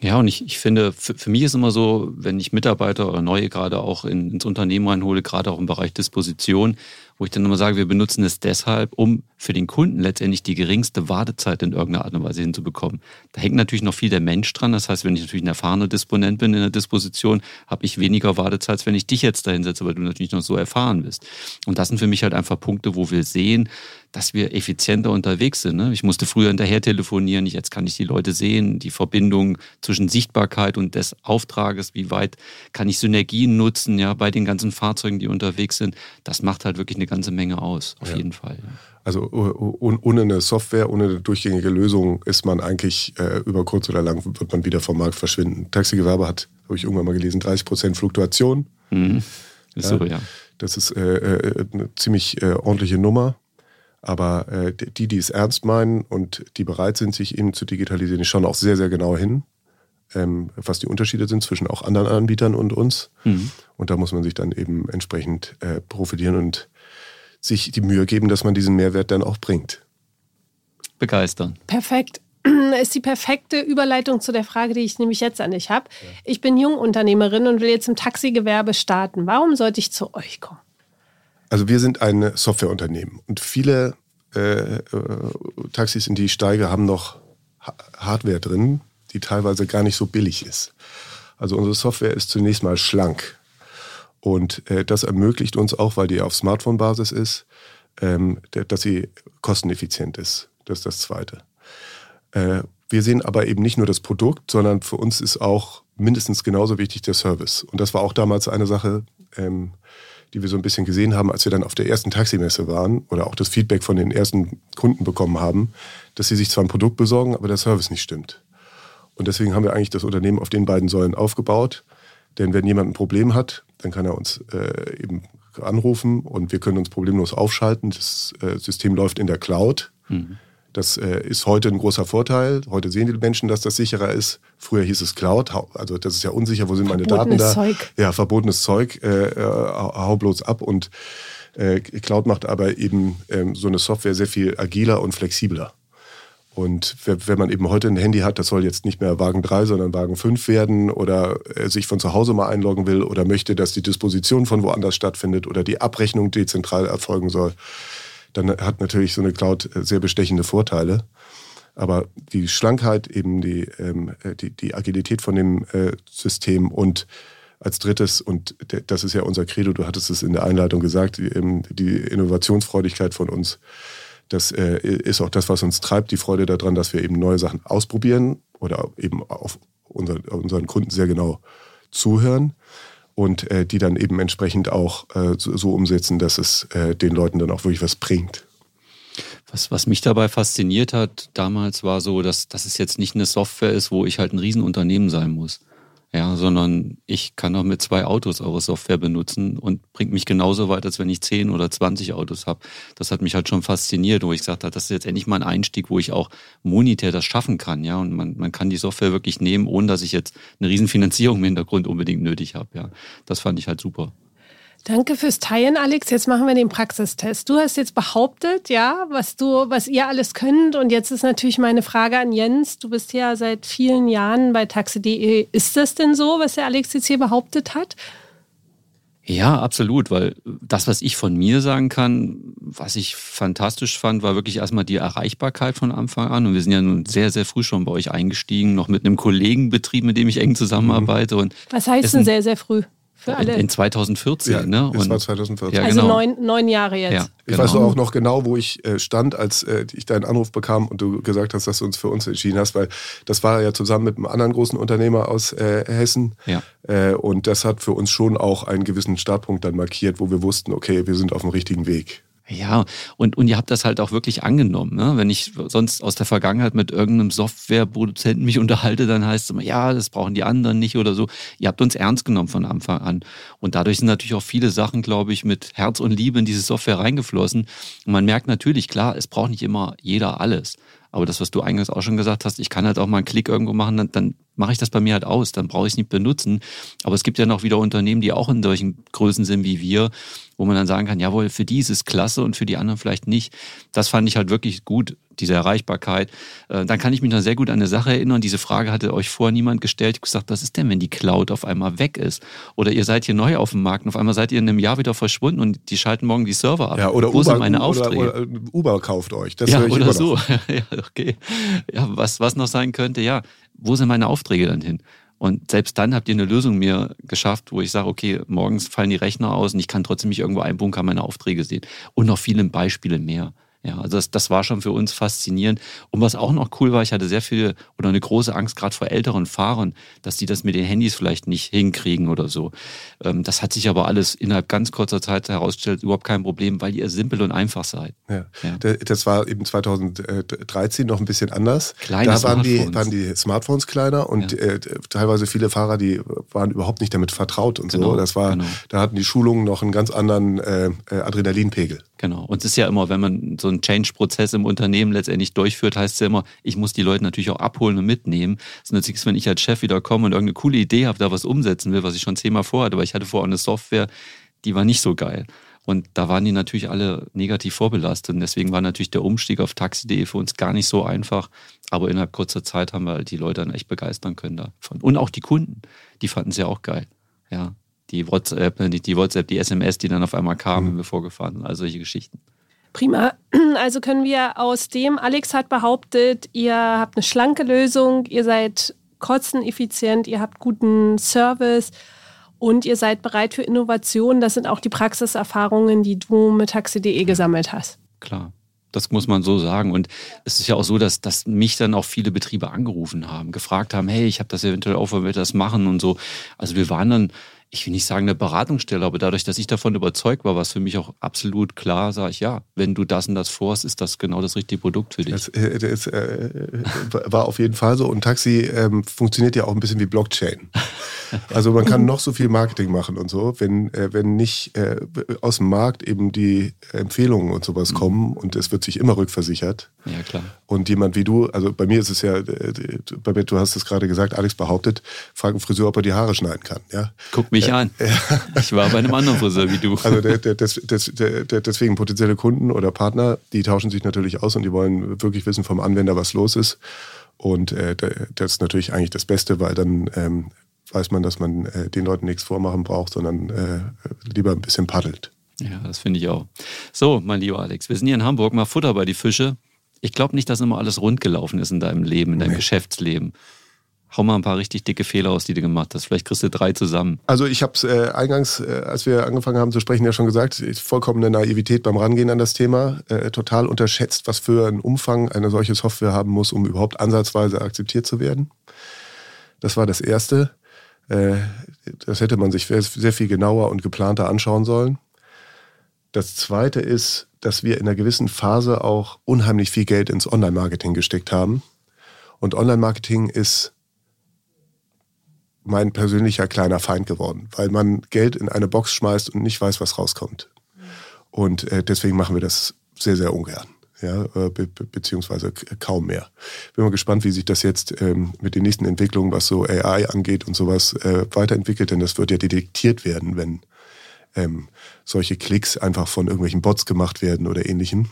Ja, und ich, ich finde, für, für mich ist immer so, wenn ich Mitarbeiter oder neue gerade auch in, ins Unternehmen reinhole, gerade auch im Bereich Disposition, wo ich dann immer sage, wir benutzen es deshalb, um für den Kunden letztendlich die geringste Wartezeit in irgendeiner Art und Weise hinzubekommen. Da hängt natürlich noch viel der Mensch dran. Das heißt, wenn ich natürlich ein erfahrener Disponent bin in der Disposition, habe ich weniger Wartezeit, als wenn ich dich jetzt da hinsetze, weil du natürlich noch so erfahren bist. Und das sind für mich halt einfach Punkte, wo wir sehen, dass wir effizienter unterwegs sind. Ne? Ich musste früher hinterher telefonieren, jetzt kann ich die Leute sehen, die Verbindung zwischen Sichtbarkeit und des Auftrages, wie weit kann ich Synergien nutzen, ja, bei den ganzen Fahrzeugen, die unterwegs sind. Das macht halt wirklich eine ganze Menge aus, auf ja. jeden Fall. Also ohne eine Software, ohne eine durchgängige Lösung ist man eigentlich äh, über kurz oder lang wird man wieder vom Markt verschwinden. Taxigewerbe hat, habe ich irgendwann mal gelesen, 30 Prozent Fluktuation. Mhm. Ist ja, so, ja. Das ist äh, äh, eine ziemlich äh, ordentliche Nummer. Aber äh, die, die es ernst meinen und die bereit sind, sich eben zu digitalisieren, die schauen auch sehr, sehr genau hin, ähm, was die Unterschiede sind zwischen auch anderen Anbietern und uns. Mhm. Und da muss man sich dann eben entsprechend äh, profitieren und sich die Mühe geben, dass man diesen Mehrwert dann auch bringt. Begeistern. Perfekt. Ist die perfekte Überleitung zu der Frage, die ich nämlich jetzt an dich habe. Ja. Ich bin Jungunternehmerin und will jetzt im Taxigewerbe starten. Warum sollte ich zu euch kommen? Also wir sind ein Softwareunternehmen und viele äh, äh, Taxis, in die ich steige, haben noch Hardware drin, die teilweise gar nicht so billig ist. Also unsere Software ist zunächst mal schlank. Und äh, das ermöglicht uns auch, weil die auf Smartphone-Basis ist, ähm, dass sie kosteneffizient ist. Das ist das Zweite. Äh, wir sehen aber eben nicht nur das Produkt, sondern für uns ist auch mindestens genauso wichtig der Service. Und das war auch damals eine Sache, ähm, die wir so ein bisschen gesehen haben, als wir dann auf der ersten Taximesse waren oder auch das Feedback von den ersten Kunden bekommen haben, dass sie sich zwar ein Produkt besorgen, aber der Service nicht stimmt. Und deswegen haben wir eigentlich das Unternehmen auf den beiden Säulen aufgebaut. Denn wenn jemand ein Problem hat, dann kann er uns äh, eben anrufen und wir können uns problemlos aufschalten. Das äh, System läuft in der Cloud. Mhm. Das äh, ist heute ein großer Vorteil. Heute sehen die Menschen, dass das sicherer ist. Früher hieß es Cloud. Also das ist ja unsicher. Wo sind meine Daten da? Zeug. Ja, verbotenes Zeug. Äh, äh, hau bloß ab. Und äh, Cloud macht aber eben ähm, so eine Software sehr viel agiler und flexibler. Und wenn man eben heute ein Handy hat, das soll jetzt nicht mehr Wagen 3, sondern Wagen 5 werden oder sich von zu Hause mal einloggen will oder möchte, dass die Disposition von woanders stattfindet oder die Abrechnung dezentral erfolgen soll, dann hat natürlich so eine Cloud äh, sehr bestechende Vorteile. Aber die Schlankheit, eben die, ähm, äh, die, die Agilität von dem äh, System und als drittes, und das ist ja unser Credo, du hattest es in der Einleitung gesagt, die, ähm, die Innovationsfreudigkeit von uns, das äh, ist auch das, was uns treibt, die Freude daran, dass wir eben neue Sachen ausprobieren oder eben auf unseren, unseren Kunden sehr genau zuhören und äh, die dann eben entsprechend auch äh, so, so, umsetzen, dass es äh, den Leuten dann auch wirklich was bringt. Was, was mich dabei fasziniert hat damals war so, dass, dass es jetzt nicht eine Software ist, wo ich halt ein Riesenunternehmen sein muss ja, sondern ich kann auch mit zwei Autos eure Software benutzen und bringt mich genauso weit, als wenn ich zehn oder zwanzig Autos habe. Das hat mich halt schon fasziniert, wo ich gesagt habe, das ist jetzt endlich mal ein Einstieg, wo ich auch monetär das schaffen kann, ja, und man, man kann die Software wirklich nehmen, ohne dass ich jetzt eine Riesenfinanzierung im Hintergrund unbedingt nötig habe, ja. Das fand ich halt super. Danke fürs Teilen, Alex. Jetzt machen wir den Praxistest. Du hast jetzt behauptet, ja, was du, was ihr alles könnt. Und jetzt ist natürlich meine Frage an Jens. Du bist ja seit vielen Jahren bei taxi.de. Ist das denn so, was der Alex jetzt hier behauptet hat? Ja, absolut, weil das, was ich von mir sagen kann, was ich fantastisch fand, war wirklich erstmal die Erreichbarkeit von Anfang an. Und wir sind ja nun sehr, sehr früh schon bei euch eingestiegen, noch mit einem Kollegenbetrieb, mit dem ich eng zusammenarbeite. Und was heißt denn sehr, sehr früh? Für alle. In 2014, ja, ne? Das war 2014. Ja, also genau. neun, neun Jahre jetzt. Ja, ich genau. weiß auch noch genau, wo ich äh, stand, als äh, ich deinen Anruf bekam und du gesagt hast, dass du uns für uns entschieden hast, weil das war ja zusammen mit einem anderen großen Unternehmer aus äh, Hessen. Ja. und das hat für uns schon auch einen gewissen Startpunkt dann markiert, wo wir wussten, okay, wir sind auf dem richtigen Weg. Ja, und, und ihr habt das halt auch wirklich angenommen. Ne? Wenn ich sonst aus der Vergangenheit mit irgendeinem Softwareproduzenten mich unterhalte, dann heißt es immer, ja, das brauchen die anderen nicht oder so. Ihr habt uns ernst genommen von Anfang an. Und dadurch sind natürlich auch viele Sachen, glaube ich, mit Herz und Liebe in diese Software reingeflossen. Und man merkt natürlich, klar, es braucht nicht immer jeder alles. Aber das, was du eingangs auch schon gesagt hast, ich kann halt auch mal einen Klick irgendwo machen, dann, dann mache ich das bei mir halt aus, dann brauche ich es nicht benutzen. Aber es gibt ja noch wieder Unternehmen, die auch in solchen Größen sind wie wir, wo man dann sagen kann, jawohl, für die ist es klasse und für die anderen vielleicht nicht. Das fand ich halt wirklich gut, diese Erreichbarkeit. Äh, dann kann ich mich noch sehr gut an eine Sache erinnern. Diese Frage hatte euch vorher niemand gestellt. Ich habe gesagt, was ist denn, wenn die Cloud auf einmal weg ist? Oder ihr seid hier neu auf dem Markt und auf einmal seid ihr in einem Jahr wieder verschwunden und die schalten morgen die Server ab. Ja, oder Wo Uber, sind meine Aufträge? Oder, oder Uber kauft euch. Das ja, oder so. ja, okay. Ja, was, was noch sein könnte, ja, wo sind meine Aufträge dann hin? Und selbst dann habt ihr eine Lösung mir geschafft, wo ich sage, okay, morgens fallen die Rechner aus und ich kann trotzdem mich irgendwo einbunkern, meine Aufträge sehen. Und noch viele Beispiele mehr. Ja, also das, das war schon für uns faszinierend. Und was auch noch cool war, ich hatte sehr viel oder eine große Angst, gerade vor älteren Fahrern, dass die das mit den Handys vielleicht nicht hinkriegen oder so. Ähm, das hat sich aber alles innerhalb ganz kurzer Zeit herausgestellt, überhaupt kein Problem, weil ihr simpel und einfach seid. Ja. ja. Das war eben 2013 noch ein bisschen anders. Kleine da waren die, waren die Smartphones kleiner und ja. äh, teilweise viele Fahrer, die waren überhaupt nicht damit vertraut und genau, so. Das war, genau. da hatten die Schulungen noch einen ganz anderen äh, äh Adrenalinpegel. Genau. Und es ist ja immer, wenn man so einen Change-Prozess im Unternehmen letztendlich durchführt, heißt es ja immer, ich muss die Leute natürlich auch abholen und mitnehmen. Es nützt nichts, wenn ich als Chef wieder komme und irgendeine coole Idee habe, da was umsetzen will, was ich schon zehnmal vorhatte, aber ich hatte vorher eine Software, die war nicht so geil. Und da waren die natürlich alle negativ vorbelastet. Und deswegen war natürlich der Umstieg auf taxi.de für uns gar nicht so einfach. Aber innerhalb kurzer Zeit haben wir halt die Leute dann echt begeistern können davon. Und auch die Kunden, die fanden es ja auch geil. Ja, die WhatsApp, nicht die WhatsApp, die SMS, die dann auf einmal kamen, mhm. wenn wir vorgefahren sind, also solche Geschichten. Prima. Also können wir aus dem, Alex hat behauptet, ihr habt eine schlanke Lösung, ihr seid kosteneffizient, ihr habt guten Service und ihr seid bereit für Innovation. Das sind auch die Praxiserfahrungen, die du mit taxi.de gesammelt hast. Klar. Das muss man so sagen. Und es ist ja auch so, dass, dass mich dann auch viele Betriebe angerufen haben, gefragt haben, hey, ich habe das eventuell auch, wollen wir das machen und so. Also wir waren dann ich will nicht sagen eine Beratungsstelle, aber dadurch, dass ich davon überzeugt war, war es für mich auch absolut klar, sage ich, ja, wenn du das und das vorhast, ist das genau das richtige Produkt für dich. Das, äh, das äh, war auf jeden Fall so und Taxi ähm, funktioniert ja auch ein bisschen wie Blockchain. Also man kann noch so viel Marketing machen und so, wenn, äh, wenn nicht äh, aus dem Markt eben die Empfehlungen und sowas mhm. kommen und es wird sich immer rückversichert. Ja, klar. Und jemand wie du, also bei mir ist es ja, äh, bei du hast es gerade gesagt, Alex behauptet, fragt einen Friseur, ob er die Haare schneiden kann. Ja? Guck mich an. Ich war bei einem anderen Friseur wie du. Also der, der, das, deswegen potenzielle Kunden oder Partner, die tauschen sich natürlich aus und die wollen wirklich wissen vom Anwender, was los ist. Und äh, das ist natürlich eigentlich das Beste, weil dann ähm, weiß man, dass man äh, den Leuten nichts vormachen braucht, sondern äh, lieber ein bisschen paddelt. Ja, das finde ich auch. So, mein lieber Alex, wir sind hier in Hamburg, mal Futter bei die Fische. Ich glaube nicht, dass immer alles rund gelaufen ist in deinem Leben, in deinem nee. Geschäftsleben. Hau mal ein paar richtig dicke Fehler aus, die du gemacht hast. Vielleicht kriegst du drei zusammen. Also ich habe es äh, eingangs, äh, als wir angefangen haben zu sprechen, ja schon gesagt, vollkommene Naivität beim Rangehen an das Thema. Äh, total unterschätzt, was für einen Umfang eine solche Software haben muss, um überhaupt ansatzweise akzeptiert zu werden. Das war das Erste. Äh, das hätte man sich sehr viel genauer und geplanter anschauen sollen. Das Zweite ist, dass wir in einer gewissen Phase auch unheimlich viel Geld ins Online-Marketing gesteckt haben. Und Online-Marketing ist mein persönlicher kleiner Feind geworden, weil man Geld in eine Box schmeißt und nicht weiß, was rauskommt. Und äh, deswegen machen wir das sehr, sehr ungern. Ja, äh, be beziehungsweise kaum mehr. Bin mal gespannt, wie sich das jetzt ähm, mit den nächsten Entwicklungen, was so AI angeht und sowas, äh, weiterentwickelt, denn das wird ja detektiert werden, wenn ähm, solche Klicks einfach von irgendwelchen Bots gemacht werden oder ähnlichem.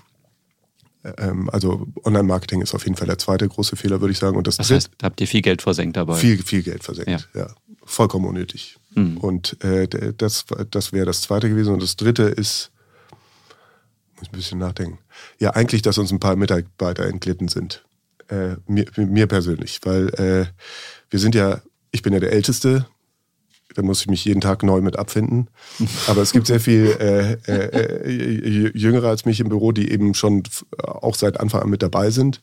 Ähm, also Online-Marketing ist auf jeden Fall der zweite große Fehler, würde ich sagen. Und das, das heißt, da habt ihr viel Geld versenkt dabei? Viel, viel Geld versenkt, ja. ja. Vollkommen unnötig. Mhm. Und äh, das, das wäre das zweite gewesen. Und das dritte ist, muss ein bisschen nachdenken. Ja, eigentlich, dass uns ein paar Mitarbeiter entglitten sind. Äh, mir, mir persönlich. Weil äh, wir sind ja, ich bin ja der Älteste da muss ich mich jeden Tag neu mit abfinden. Aber es gibt sehr viel äh, äh, äh, Jüngere als mich im Büro, die eben schon auch seit Anfang an mit dabei sind.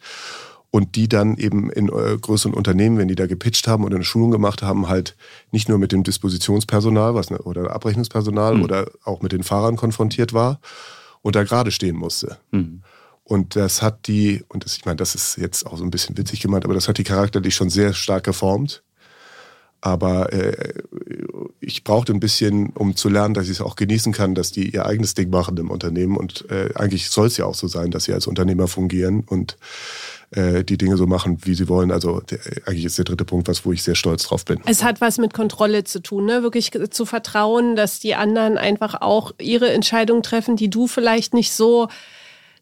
Und die dann eben in äh, größeren Unternehmen, wenn die da gepitcht haben oder eine Schulung gemacht haben, halt nicht nur mit dem Dispositionspersonal was, ne, oder Abrechnungspersonal mhm. oder auch mit den Fahrern konfrontiert war und da gerade stehen musste. Mhm. Und das hat die, und das, ich meine, das ist jetzt auch so ein bisschen witzig gemeint, aber das hat die charakterlich schon sehr stark geformt. Aber äh, ich brauchte ein bisschen, um zu lernen, dass ich es auch genießen kann, dass die ihr eigenes Ding machen im Unternehmen. Und äh, eigentlich soll es ja auch so sein, dass sie als Unternehmer fungieren und äh, die Dinge so machen, wie sie wollen. Also der, eigentlich ist der dritte Punkt was, wo ich sehr stolz drauf bin. Es hat was mit Kontrolle zu tun, ne? wirklich zu vertrauen, dass die anderen einfach auch ihre Entscheidungen treffen, die du vielleicht nicht so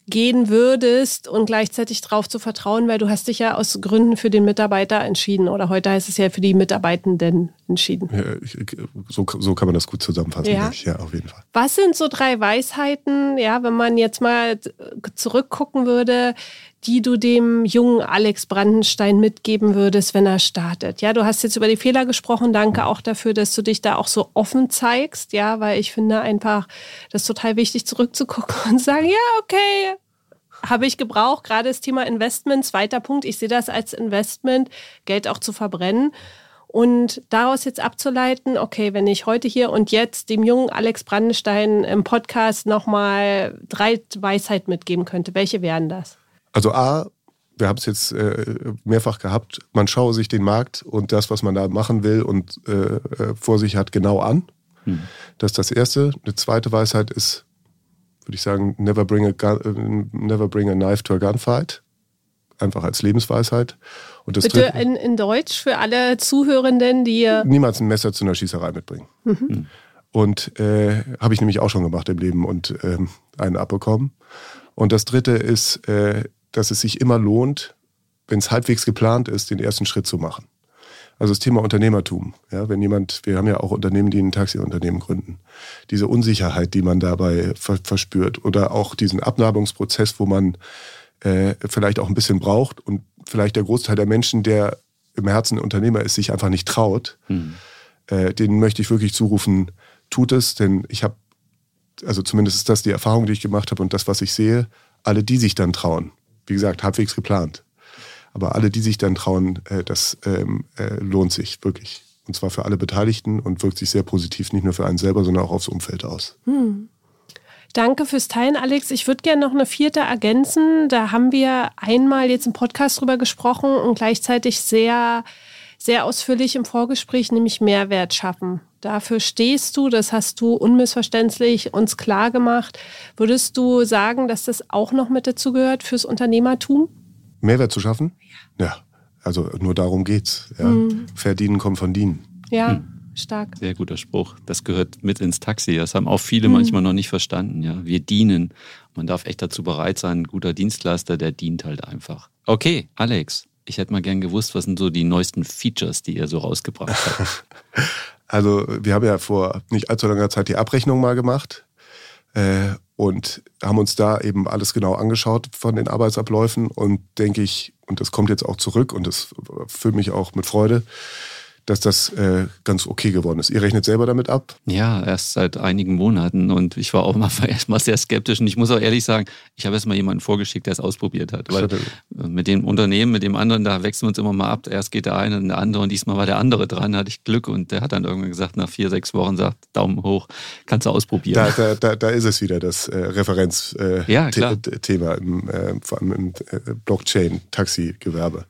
gehen würdest und gleichzeitig darauf zu vertrauen, weil du hast dich ja aus Gründen für den Mitarbeiter entschieden oder heute heißt es ja für die Mitarbeitenden entschieden. Ja, so, so kann man das gut zusammenfassen, ja. ja, auf jeden Fall. Was sind so drei Weisheiten, ja, wenn man jetzt mal zurückgucken würde, die du dem jungen Alex Brandenstein mitgeben würdest, wenn er startet? Ja, du hast jetzt über die Fehler gesprochen. Danke auch dafür, dass du dich da auch so offen zeigst. Ja, weil ich finde einfach, das ist total wichtig, zurückzugucken und sagen, ja, okay, habe ich gebraucht. Gerade das Thema Investment, zweiter Punkt. Ich sehe das als Investment, Geld auch zu verbrennen. Und daraus jetzt abzuleiten, okay, wenn ich heute hier und jetzt dem jungen Alex Brandenstein im Podcast nochmal drei Weisheiten mitgeben könnte, welche wären das? Also A, wir haben es jetzt äh, mehrfach gehabt, man schaue sich den Markt und das, was man da machen will und äh, äh, vor sich hat, genau an. Hm. Das ist das Erste. Eine zweite Weisheit ist, würde ich sagen, never bring, a gun, never bring a knife to a gunfight. Einfach als Lebensweisheit. Und das Bitte dritte, in, in Deutsch für alle Zuhörenden, die... Niemals ein Messer zu einer Schießerei mitbringen. Mhm. Hm. Und äh, habe ich nämlich auch schon gemacht im Leben und ähm, einen abbekommen. Und das dritte ist, äh, dass es sich immer lohnt, wenn es halbwegs geplant ist, den ersten Schritt zu machen. Also das Thema Unternehmertum. Ja, wenn jemand, wir haben ja auch Unternehmen, die ein Taxiunternehmen gründen. Diese Unsicherheit, die man dabei verspürt oder auch diesen Abnabungsprozess, wo man äh, vielleicht auch ein bisschen braucht und vielleicht der Großteil der Menschen, der im Herzen Unternehmer ist, sich einfach nicht traut, mhm. äh, denen möchte ich wirklich zurufen, tut es, denn ich habe, also zumindest ist das die Erfahrung, die ich gemacht habe und das, was ich sehe, alle, die sich dann trauen, wie gesagt, halbwegs geplant, aber alle, die sich dann trauen, äh, das ähm, äh, lohnt sich wirklich. Und zwar für alle Beteiligten und wirkt sich sehr positiv, nicht nur für einen selber, sondern auch aufs Umfeld aus. Hm. Danke fürs Teilen, Alex. Ich würde gerne noch eine vierte ergänzen. Da haben wir einmal jetzt im Podcast drüber gesprochen und gleichzeitig sehr, sehr ausführlich im Vorgespräch, nämlich Mehrwert schaffen. Dafür stehst du, das hast du unmissverständlich uns klar gemacht. Würdest du sagen, dass das auch noch mit dazu gehört fürs Unternehmertum? Mehrwert zu schaffen? Ja. ja. Also nur darum geht's. Ja. Mhm. Verdienen kommt von dienen. Ja. Mhm. Stark. Sehr guter Spruch. Das gehört mit ins Taxi. Das haben auch viele mhm. manchmal noch nicht verstanden. Ja, wir dienen. Man darf echt dazu bereit sein. Ein guter Dienstleister, der dient halt einfach. Okay, Alex, ich hätte mal gern gewusst, was sind so die neuesten Features, die ihr so rausgebracht habt? Also, wir haben ja vor nicht allzu langer Zeit die Abrechnung mal gemacht. Äh, und haben uns da eben alles genau angeschaut von den Arbeitsabläufen und denke ich, und das kommt jetzt auch zurück und das füllt mich auch mit Freude, dass das äh, ganz okay geworden ist. Ihr rechnet selber damit ab? Ja, erst seit einigen Monaten und ich war auch mal erstmal sehr skeptisch und ich muss auch ehrlich sagen, ich habe erst mal jemanden vorgeschickt, der es ausprobiert hat. Weil mit dem Unternehmen, mit dem anderen, da wechseln wir uns immer mal ab. Erst geht der eine und der andere und diesmal war der andere dran, da hatte ich Glück und der hat dann irgendwann gesagt, nach vier, sechs Wochen sagt, Daumen hoch, kannst du ausprobieren. Da, da, da, da ist es wieder, das äh, Referenzthema äh, ja, im, äh, vor allem im äh, Blockchain-Taxi-Gewerbe.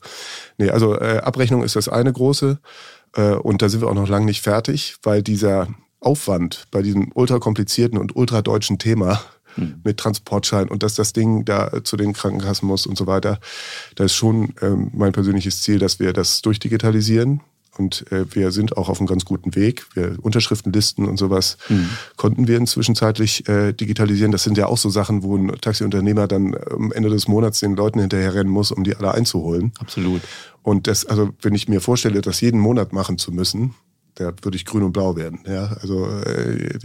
Nee, also äh, Abrechnung ist das eine große. Äh, und da sind wir auch noch lange nicht fertig, weil dieser Aufwand bei diesem ultra komplizierten und ultra deutschen Thema hm. mit Transportschein und dass das Ding da zu den Krankenkassen muss und so weiter, da ist schon ähm, mein persönliches Ziel, dass wir das durchdigitalisieren. Und äh, wir sind auch auf einem ganz guten Weg. Wir Unterschriftenlisten und sowas mhm. konnten wir inzwischen zeitlich äh, digitalisieren. Das sind ja auch so Sachen, wo ein Taxiunternehmer dann am Ende des Monats den Leuten hinterherrennen muss, um die alle einzuholen. Absolut. Und das, also wenn ich mir vorstelle, das jeden Monat machen zu müssen, da würde ich grün und blau werden. Ja, also äh,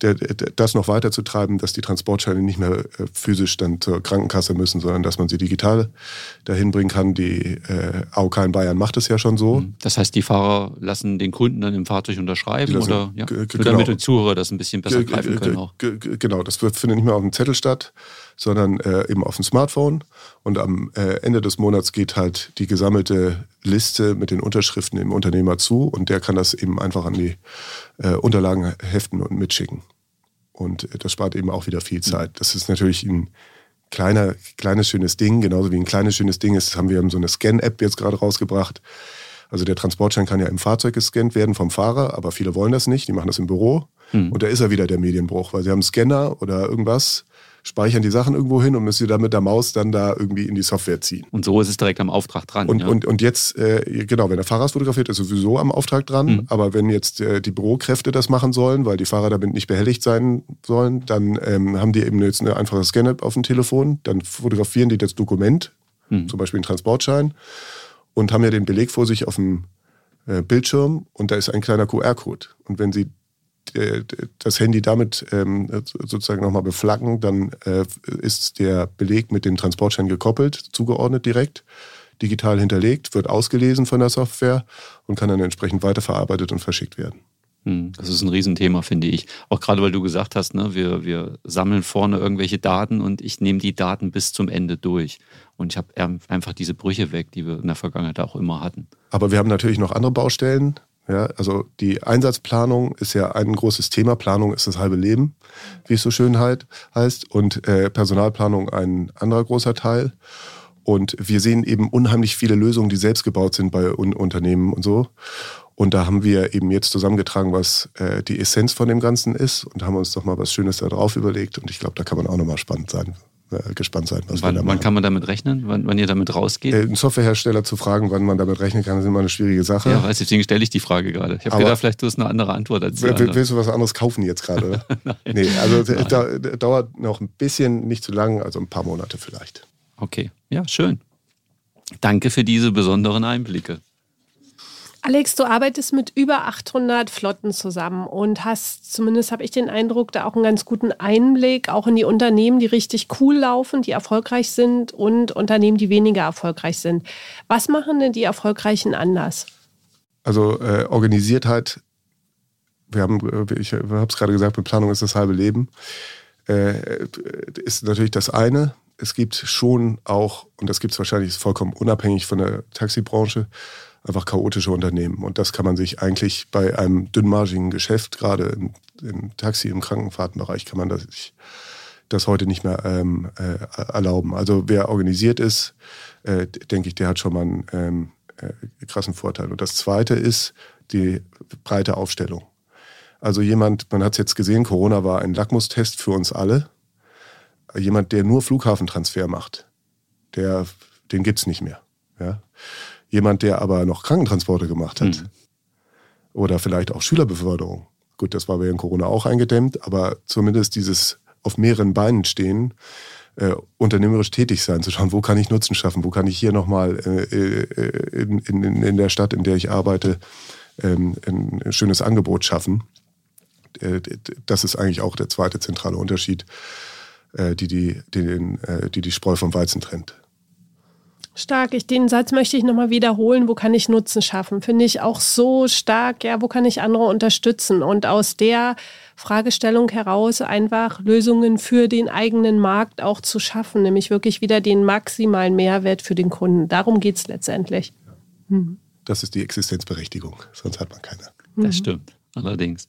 der, der, das noch weiter zu treiben, dass die Transportscheine nicht mehr äh, physisch dann zur Krankenkasse müssen, sondern dass man sie digital dahin bringen kann. Die äh, AOK in Bayern macht es ja schon so. Mhm. Das heißt, die Fahrer lassen den Kunden dann im Fahrzeug unterschreiben oder ja? Nur genau. damit die Zuhörer das ein bisschen besser greifen können auch. Genau, das findet nicht mehr auf dem Zettel statt, sondern äh, eben auf dem Smartphone. Und am äh, Ende des Monats geht halt die gesammelte Liste mit den Unterschriften im Unternehmer zu und der kann das eben einfach an die äh, Unterlagen heften und mitschicken. Und äh, das spart eben auch wieder viel Zeit. Das ist natürlich ein kleiner, kleines, schönes Ding. Genauso wie ein kleines, schönes Ding ist, haben wir so eine Scan-App jetzt gerade rausgebracht. Also der Transportschein kann ja im Fahrzeug gescannt werden vom Fahrer, aber viele wollen das nicht. Die machen das im Büro. Hm. Und da ist er wieder der Medienbruch, weil sie haben einen Scanner oder irgendwas speichern die Sachen irgendwo hin und müssen sie dann mit der Maus dann da irgendwie in die Software ziehen. Und so ist es direkt am Auftrag dran. Und, ja. und, und jetzt, äh, genau, wenn der Fahrer es fotografiert, ist sowieso am Auftrag dran. Mhm. Aber wenn jetzt äh, die Bürokräfte das machen sollen, weil die Fahrer damit nicht behelligt sein sollen, dann ähm, haben die eben jetzt eine einfache Scan-App auf dem Telefon. Dann fotografieren die das Dokument, mhm. zum Beispiel einen Transportschein, und haben ja den Beleg vor sich auf dem äh, Bildschirm und da ist ein kleiner QR-Code. Und wenn Sie das Handy damit ähm, sozusagen nochmal beflaggen, dann äh, ist der Beleg mit dem Transportschein gekoppelt, zugeordnet direkt, digital hinterlegt, wird ausgelesen von der Software und kann dann entsprechend weiterverarbeitet und verschickt werden. Hm, das ist ein Riesenthema, finde ich. Auch gerade, weil du gesagt hast, ne, wir, wir sammeln vorne irgendwelche Daten und ich nehme die Daten bis zum Ende durch. Und ich habe einfach diese Brüche weg, die wir in der Vergangenheit auch immer hatten. Aber wir haben natürlich noch andere Baustellen. Ja, also die Einsatzplanung ist ja ein großes Thema. Planung ist das halbe Leben, wie es so schön halt heißt. Und äh, Personalplanung ein anderer großer Teil. Und wir sehen eben unheimlich viele Lösungen, die selbst gebaut sind bei Un Unternehmen und so. Und da haben wir eben jetzt zusammengetragen, was äh, die Essenz von dem Ganzen ist und haben uns doch mal was Schönes da drauf überlegt. Und ich glaube, da kann man auch nochmal spannend sein, gespannt sein, was wann, Wann kann man damit rechnen, wann, wann ihr damit rausgeht? Äh, einen Softwarehersteller zu fragen, wann man damit rechnen kann, ist immer eine schwierige Sache. Ja, weiß, deswegen stelle ich die Frage gerade. Ich habe gedacht, vielleicht du hast eine andere Antwort als die Willst, willst du was anderes kaufen jetzt gerade, oder? Nein. Nee, also. Da, dauert noch ein bisschen, nicht zu lang, also ein paar Monate vielleicht. Okay, ja, schön. Danke für diese besonderen Einblicke. Alex, du arbeitest mit über 800 Flotten zusammen und hast, zumindest habe ich den Eindruck, da auch einen ganz guten Einblick auch in die Unternehmen, die richtig cool laufen, die erfolgreich sind und Unternehmen, die weniger erfolgreich sind. Was machen denn die Erfolgreichen anders? Also äh, Organisiertheit, wir haben, äh, ich habe es gerade gesagt, mit Planung ist das halbe Leben, äh, ist natürlich das eine. Es gibt schon auch, und das gibt es wahrscheinlich vollkommen unabhängig von der Taxibranche, einfach chaotische Unternehmen. Und das kann man sich eigentlich bei einem dünnmargigen Geschäft, gerade im, im Taxi, im Krankenfahrtenbereich, kann man das, sich das heute nicht mehr ähm, äh, erlauben. Also wer organisiert ist, äh, denke ich, der hat schon mal einen ähm, äh, krassen Vorteil. Und das Zweite ist die breite Aufstellung. Also jemand, man hat es jetzt gesehen, Corona war ein Lackmustest für uns alle. Jemand, der nur Flughafentransfer macht, der, den gibt's nicht mehr. Ja? Jemand, der aber noch Krankentransporte gemacht hat mhm. oder vielleicht auch Schülerbeförderung. Gut, das war während Corona auch eingedämmt, aber zumindest dieses auf mehreren Beinen stehen, äh, unternehmerisch tätig sein, zu schauen, wo kann ich Nutzen schaffen, wo kann ich hier nochmal äh, äh, in, in, in der Stadt, in der ich arbeite, ähm, ein schönes Angebot schaffen. Äh, das ist eigentlich auch der zweite zentrale Unterschied, äh, die die, die, die, die Spreu vom Weizen trennt. Stark. Ich, den Satz möchte ich nochmal wiederholen. Wo kann ich Nutzen schaffen? Finde ich auch so stark. Ja, wo kann ich andere unterstützen? Und aus der Fragestellung heraus einfach Lösungen für den eigenen Markt auch zu schaffen, nämlich wirklich wieder den maximalen Mehrwert für den Kunden. Darum geht es letztendlich. Hm. Das ist die Existenzberechtigung. Sonst hat man keine. Das mhm. stimmt. Allerdings.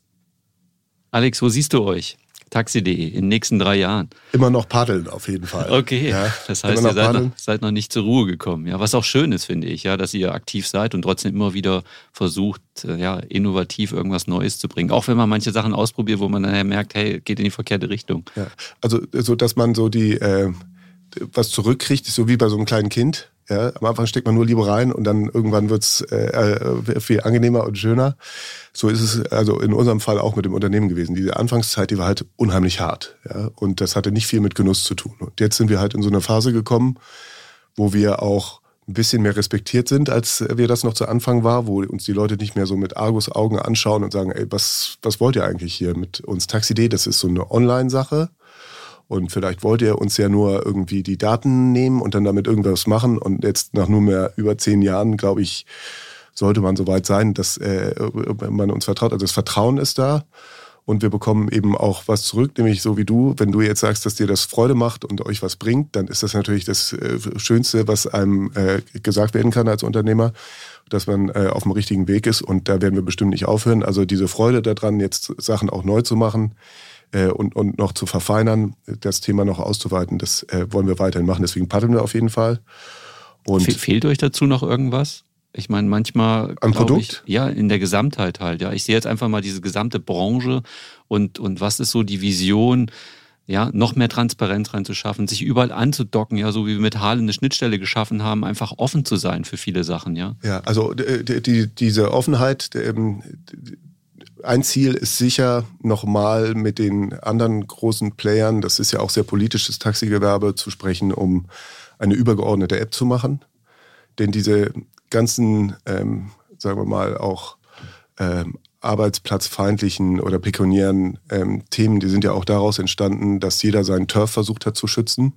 Alex, wo siehst du euch? Taxi.de in den nächsten drei Jahren. Immer noch paddeln auf jeden Fall. Okay, ja, das heißt, ihr seid noch, seid noch, nicht zur Ruhe gekommen. Ja, was auch schön ist, finde ich, ja, dass ihr aktiv seid und trotzdem immer wieder versucht, äh, ja, innovativ irgendwas Neues zu bringen. Auch wenn man manche Sachen ausprobiert, wo man dann merkt, hey, geht in die verkehrte Richtung. Ja, also so, dass man so die äh, was zurückkriegt, ist so wie bei so einem kleinen Kind. Ja, am Anfang steckt man nur Liebe rein und dann irgendwann wird's äh, äh, viel angenehmer und schöner. So ist es also in unserem Fall auch mit dem Unternehmen gewesen. Diese Anfangszeit, die war halt unheimlich hart. Ja, und das hatte nicht viel mit Genuss zu tun. Und jetzt sind wir halt in so eine Phase gekommen, wo wir auch ein bisschen mehr respektiert sind, als wir das noch zu Anfang war, wo uns die Leute nicht mehr so mit Argus-Augen anschauen und sagen, ey, was, was wollt ihr eigentlich hier mit uns Taxi.de? Das ist so eine Online-Sache. Und vielleicht wollt ihr uns ja nur irgendwie die Daten nehmen und dann damit irgendwas machen. Und jetzt nach nur mehr über zehn Jahren, glaube ich, sollte man soweit sein, dass äh, man uns vertraut. Also das Vertrauen ist da. Und wir bekommen eben auch was zurück, nämlich so wie du, wenn du jetzt sagst, dass dir das Freude macht und euch was bringt, dann ist das natürlich das äh, Schönste, was einem äh, gesagt werden kann als Unternehmer, dass man äh, auf dem richtigen Weg ist. Und da werden wir bestimmt nicht aufhören. Also diese Freude daran, jetzt Sachen auch neu zu machen, äh, und, und noch zu verfeinern, das Thema noch auszuweiten, das äh, wollen wir weiterhin machen. Deswegen paddeln wir auf jeden Fall. Und Fehlt euch dazu noch irgendwas? Ich meine, manchmal. Am Produkt? Ich, ja, in der Gesamtheit halt. Ja, ich sehe jetzt einfach mal diese gesamte Branche und, und was ist so die Vision, ja, noch mehr Transparenz reinzuschaffen, sich überall anzudocken, ja, so wie wir mit Hale eine Schnittstelle geschaffen haben, einfach offen zu sein für viele Sachen, ja. Ja, also die, die, diese Offenheit, ähm, ein Ziel ist sicher, nochmal mit den anderen großen Playern, das ist ja auch sehr politisches Taxigewerbe, zu sprechen, um eine übergeordnete App zu machen. Denn diese ganzen, ähm, sagen wir mal, auch ähm, arbeitsplatzfeindlichen oder pekuniären ähm, Themen, die sind ja auch daraus entstanden, dass jeder seinen Turf versucht hat zu schützen,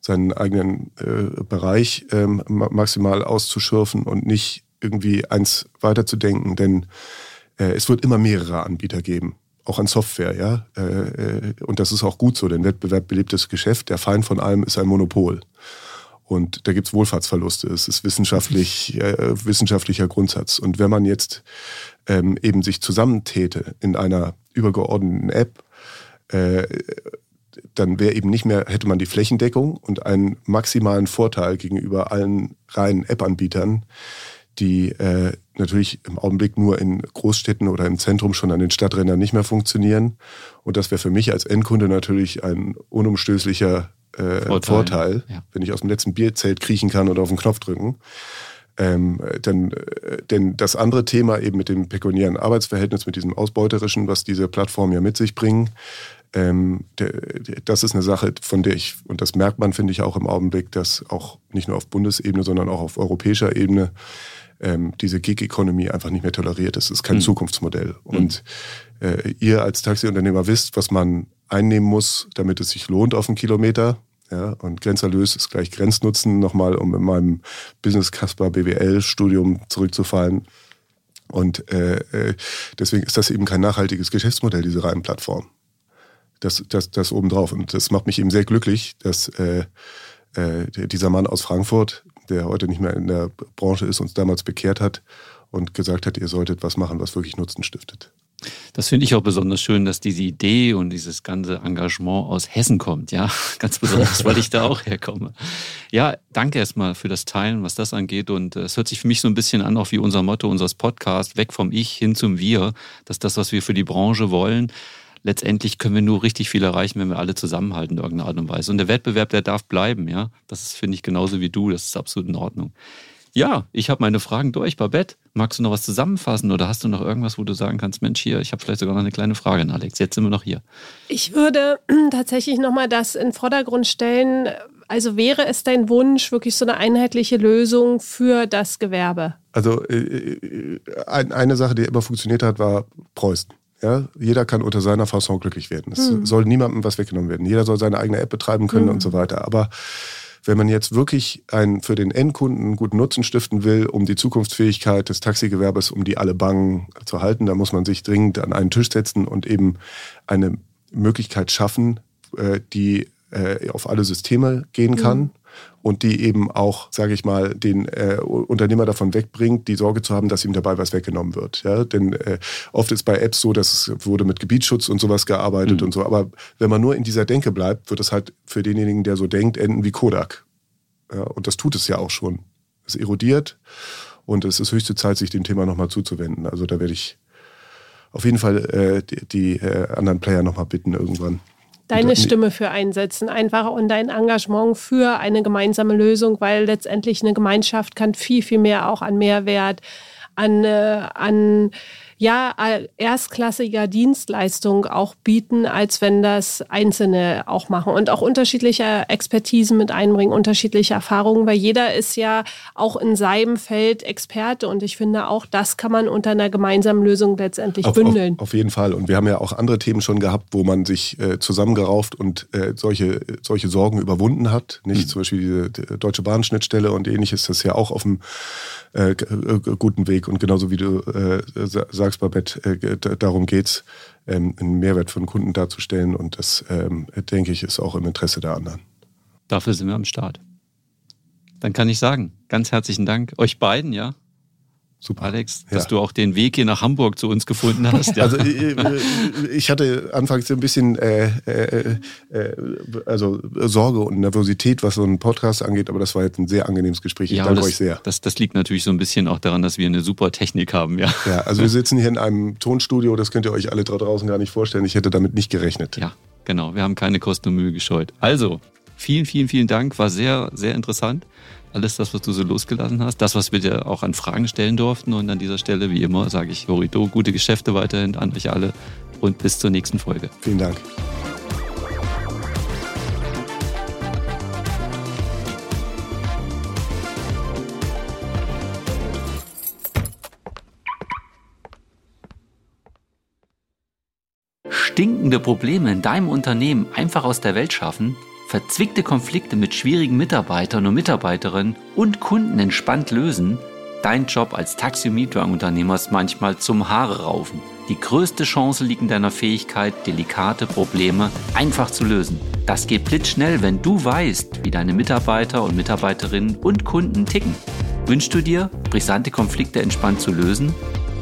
seinen eigenen äh, Bereich ähm, maximal auszuschürfen und nicht irgendwie eins weiterzudenken. Denn es wird immer mehrere Anbieter geben, auch an Software, ja. Äh, äh, und das ist auch gut so, denn Wettbewerb belebt das Geschäft. Der Feind von allem ist ein Monopol. Und da gibt es Wohlfahrtsverluste. Es ist wissenschaftlich, äh, wissenschaftlicher Grundsatz. Und wenn man jetzt ähm, eben sich zusammentäte in einer übergeordneten App, äh, dann wäre eben nicht mehr, hätte man die Flächendeckung und einen maximalen Vorteil gegenüber allen reinen App-Anbietern, die äh, natürlich im Augenblick nur in Großstädten oder im Zentrum schon an den Stadträndern nicht mehr funktionieren. Und das wäre für mich als Endkunde natürlich ein unumstößlicher äh, Vorteil, Vorteil ja. wenn ich aus dem letzten Bierzelt kriechen kann oder auf den Knopf drücken. Ähm, denn, äh, denn das andere Thema eben mit dem pekuniären Arbeitsverhältnis, mit diesem Ausbeuterischen, was diese Plattformen ja mit sich bringen, ähm, der, der, das ist eine Sache, von der ich, und das merkt man, finde ich, auch im Augenblick, dass auch nicht nur auf Bundesebene, sondern auch auf europäischer Ebene ähm, diese Gig-Economy einfach nicht mehr toleriert. Das ist kein mhm. Zukunftsmodell. Und äh, ihr als Taxiunternehmer wisst, was man einnehmen muss, damit es sich lohnt auf einen Kilometer. Ja, und Grenzerlös ist gleich Grenznutzen, nochmal, um in meinem Business Casper BWL-Studium zurückzufallen. Und äh, äh, deswegen ist das eben kein nachhaltiges Geschäftsmodell, diese reinen Plattformen. Das, das, das obendrauf. Und das macht mich eben sehr glücklich, dass äh, äh, dieser Mann aus Frankfurt, der heute nicht mehr in der Branche ist, uns damals bekehrt hat und gesagt hat, ihr solltet was machen, was wirklich Nutzen stiftet. Das finde ich auch besonders schön, dass diese Idee und dieses ganze Engagement aus Hessen kommt. Ja, ganz besonders, weil ich da auch herkomme. Ja, danke erstmal für das Teilen, was das angeht. Und äh, es hört sich für mich so ein bisschen an, auch wie unser Motto unseres Podcasts, weg vom Ich hin zum Wir. dass das, was wir für die Branche wollen. Letztendlich können wir nur richtig viel erreichen, wenn wir alle zusammenhalten in irgendeiner Art und Weise. Und der Wettbewerb, der darf bleiben, ja. Das finde ich genauso wie du. Das ist absolut in Ordnung. Ja, ich habe meine Fragen durch. Babette, magst du noch was zusammenfassen oder hast du noch irgendwas, wo du sagen kannst, Mensch, hier, ich habe vielleicht sogar noch eine kleine Frage an Alex. Jetzt sind wir noch hier. Ich würde tatsächlich nochmal das in den Vordergrund stellen. Also wäre es dein Wunsch, wirklich so eine einheitliche Lösung für das Gewerbe? Also äh, äh eine Sache, die immer funktioniert hat, war Preußen. Ja, jeder kann unter seiner Fasson glücklich werden. Es hm. soll niemandem was weggenommen werden. Jeder soll seine eigene App betreiben können hm. und so weiter. Aber wenn man jetzt wirklich einen für den Endkunden guten Nutzen stiften will, um die Zukunftsfähigkeit des Taxigewerbes, um die alle bangen zu halten, dann muss man sich dringend an einen Tisch setzen und eben eine Möglichkeit schaffen, äh, die äh, auf alle Systeme gehen kann. Und die eben auch, sage ich mal, den äh, Unternehmer davon wegbringt, die Sorge zu haben, dass ihm dabei was weggenommen wird. Ja? Denn äh, oft ist bei Apps so, dass es wurde mit Gebietsschutz und sowas gearbeitet mhm. und so. Aber wenn man nur in dieser Denke bleibt, wird es halt für denjenigen, der so denkt, enden wie Kodak. Ja? Und das tut es ja auch schon. Es erodiert und es ist höchste Zeit, sich dem Thema nochmal zuzuwenden. Also da werde ich auf jeden Fall äh, die, die äh, anderen Player nochmal bitten irgendwann deine Stimme für einsetzen, einfach und dein Engagement für eine gemeinsame Lösung, weil letztendlich eine Gemeinschaft kann viel, viel mehr auch an Mehrwert, an, äh, an ja erstklassiger Dienstleistung auch bieten, als wenn das Einzelne auch machen und auch unterschiedliche Expertisen mit einbringen, unterschiedliche Erfahrungen, weil jeder ist ja auch in seinem Feld Experte und ich finde auch, das kann man unter einer gemeinsamen Lösung letztendlich auf, bündeln. Auf, auf, jeden Fall und wir haben ja auch andere Themen schon gehabt, wo man sich äh, zusammengerauft und äh, solche, solche Sorgen überwunden hat, nicht mhm. zum Beispiel diese Deutsche Bahnschnittstelle und ähnliches, das ist ja auch auf dem äh, äh guten Weg und genauso wie du äh, sagst, Tagsbarbett, äh, darum geht's, ähm, einen Mehrwert den Kunden darzustellen und das, ähm, denke ich, ist auch im Interesse der anderen. Dafür sind wir am Start. Dann kann ich sagen, ganz herzlichen Dank euch beiden, ja, Super. Alex, dass ja. du auch den Weg hier nach Hamburg zu uns gefunden hast. Ja. Also äh, äh, ich hatte anfangs so ein bisschen äh, äh, äh, also Sorge und Nervosität, was so einen Podcast angeht, aber das war jetzt ein sehr angenehmes Gespräch. Ich ja, danke das, euch sehr. Das, das liegt natürlich so ein bisschen auch daran, dass wir eine super Technik haben. Ja. ja, also wir sitzen hier in einem Tonstudio, das könnt ihr euch alle da draußen gar nicht vorstellen. Ich hätte damit nicht gerechnet. Ja, genau. Wir haben keine Kosten und Mühe gescheut. Also, vielen, vielen, vielen Dank. War sehr, sehr interessant alles das, was du so losgelassen hast, das, was wir dir auch an Fragen stellen durften. Und an dieser Stelle, wie immer, sage ich Horito, gute Geschäfte weiterhin an euch alle und bis zur nächsten Folge. Vielen Dank. Stinkende Probleme in deinem Unternehmen einfach aus der Welt schaffen? Verzwickte Konflikte mit schwierigen Mitarbeitern und Mitarbeiterinnen und Kunden entspannt lösen, dein Job als Taxi- und Mietwagenunternehmer ist manchmal zum Haare raufen. Die größte Chance liegt in deiner Fähigkeit, delikate Probleme einfach zu lösen. Das geht blitzschnell, wenn du weißt, wie deine Mitarbeiter und Mitarbeiterinnen und Kunden ticken. Wünschst du dir, brisante Konflikte entspannt zu lösen?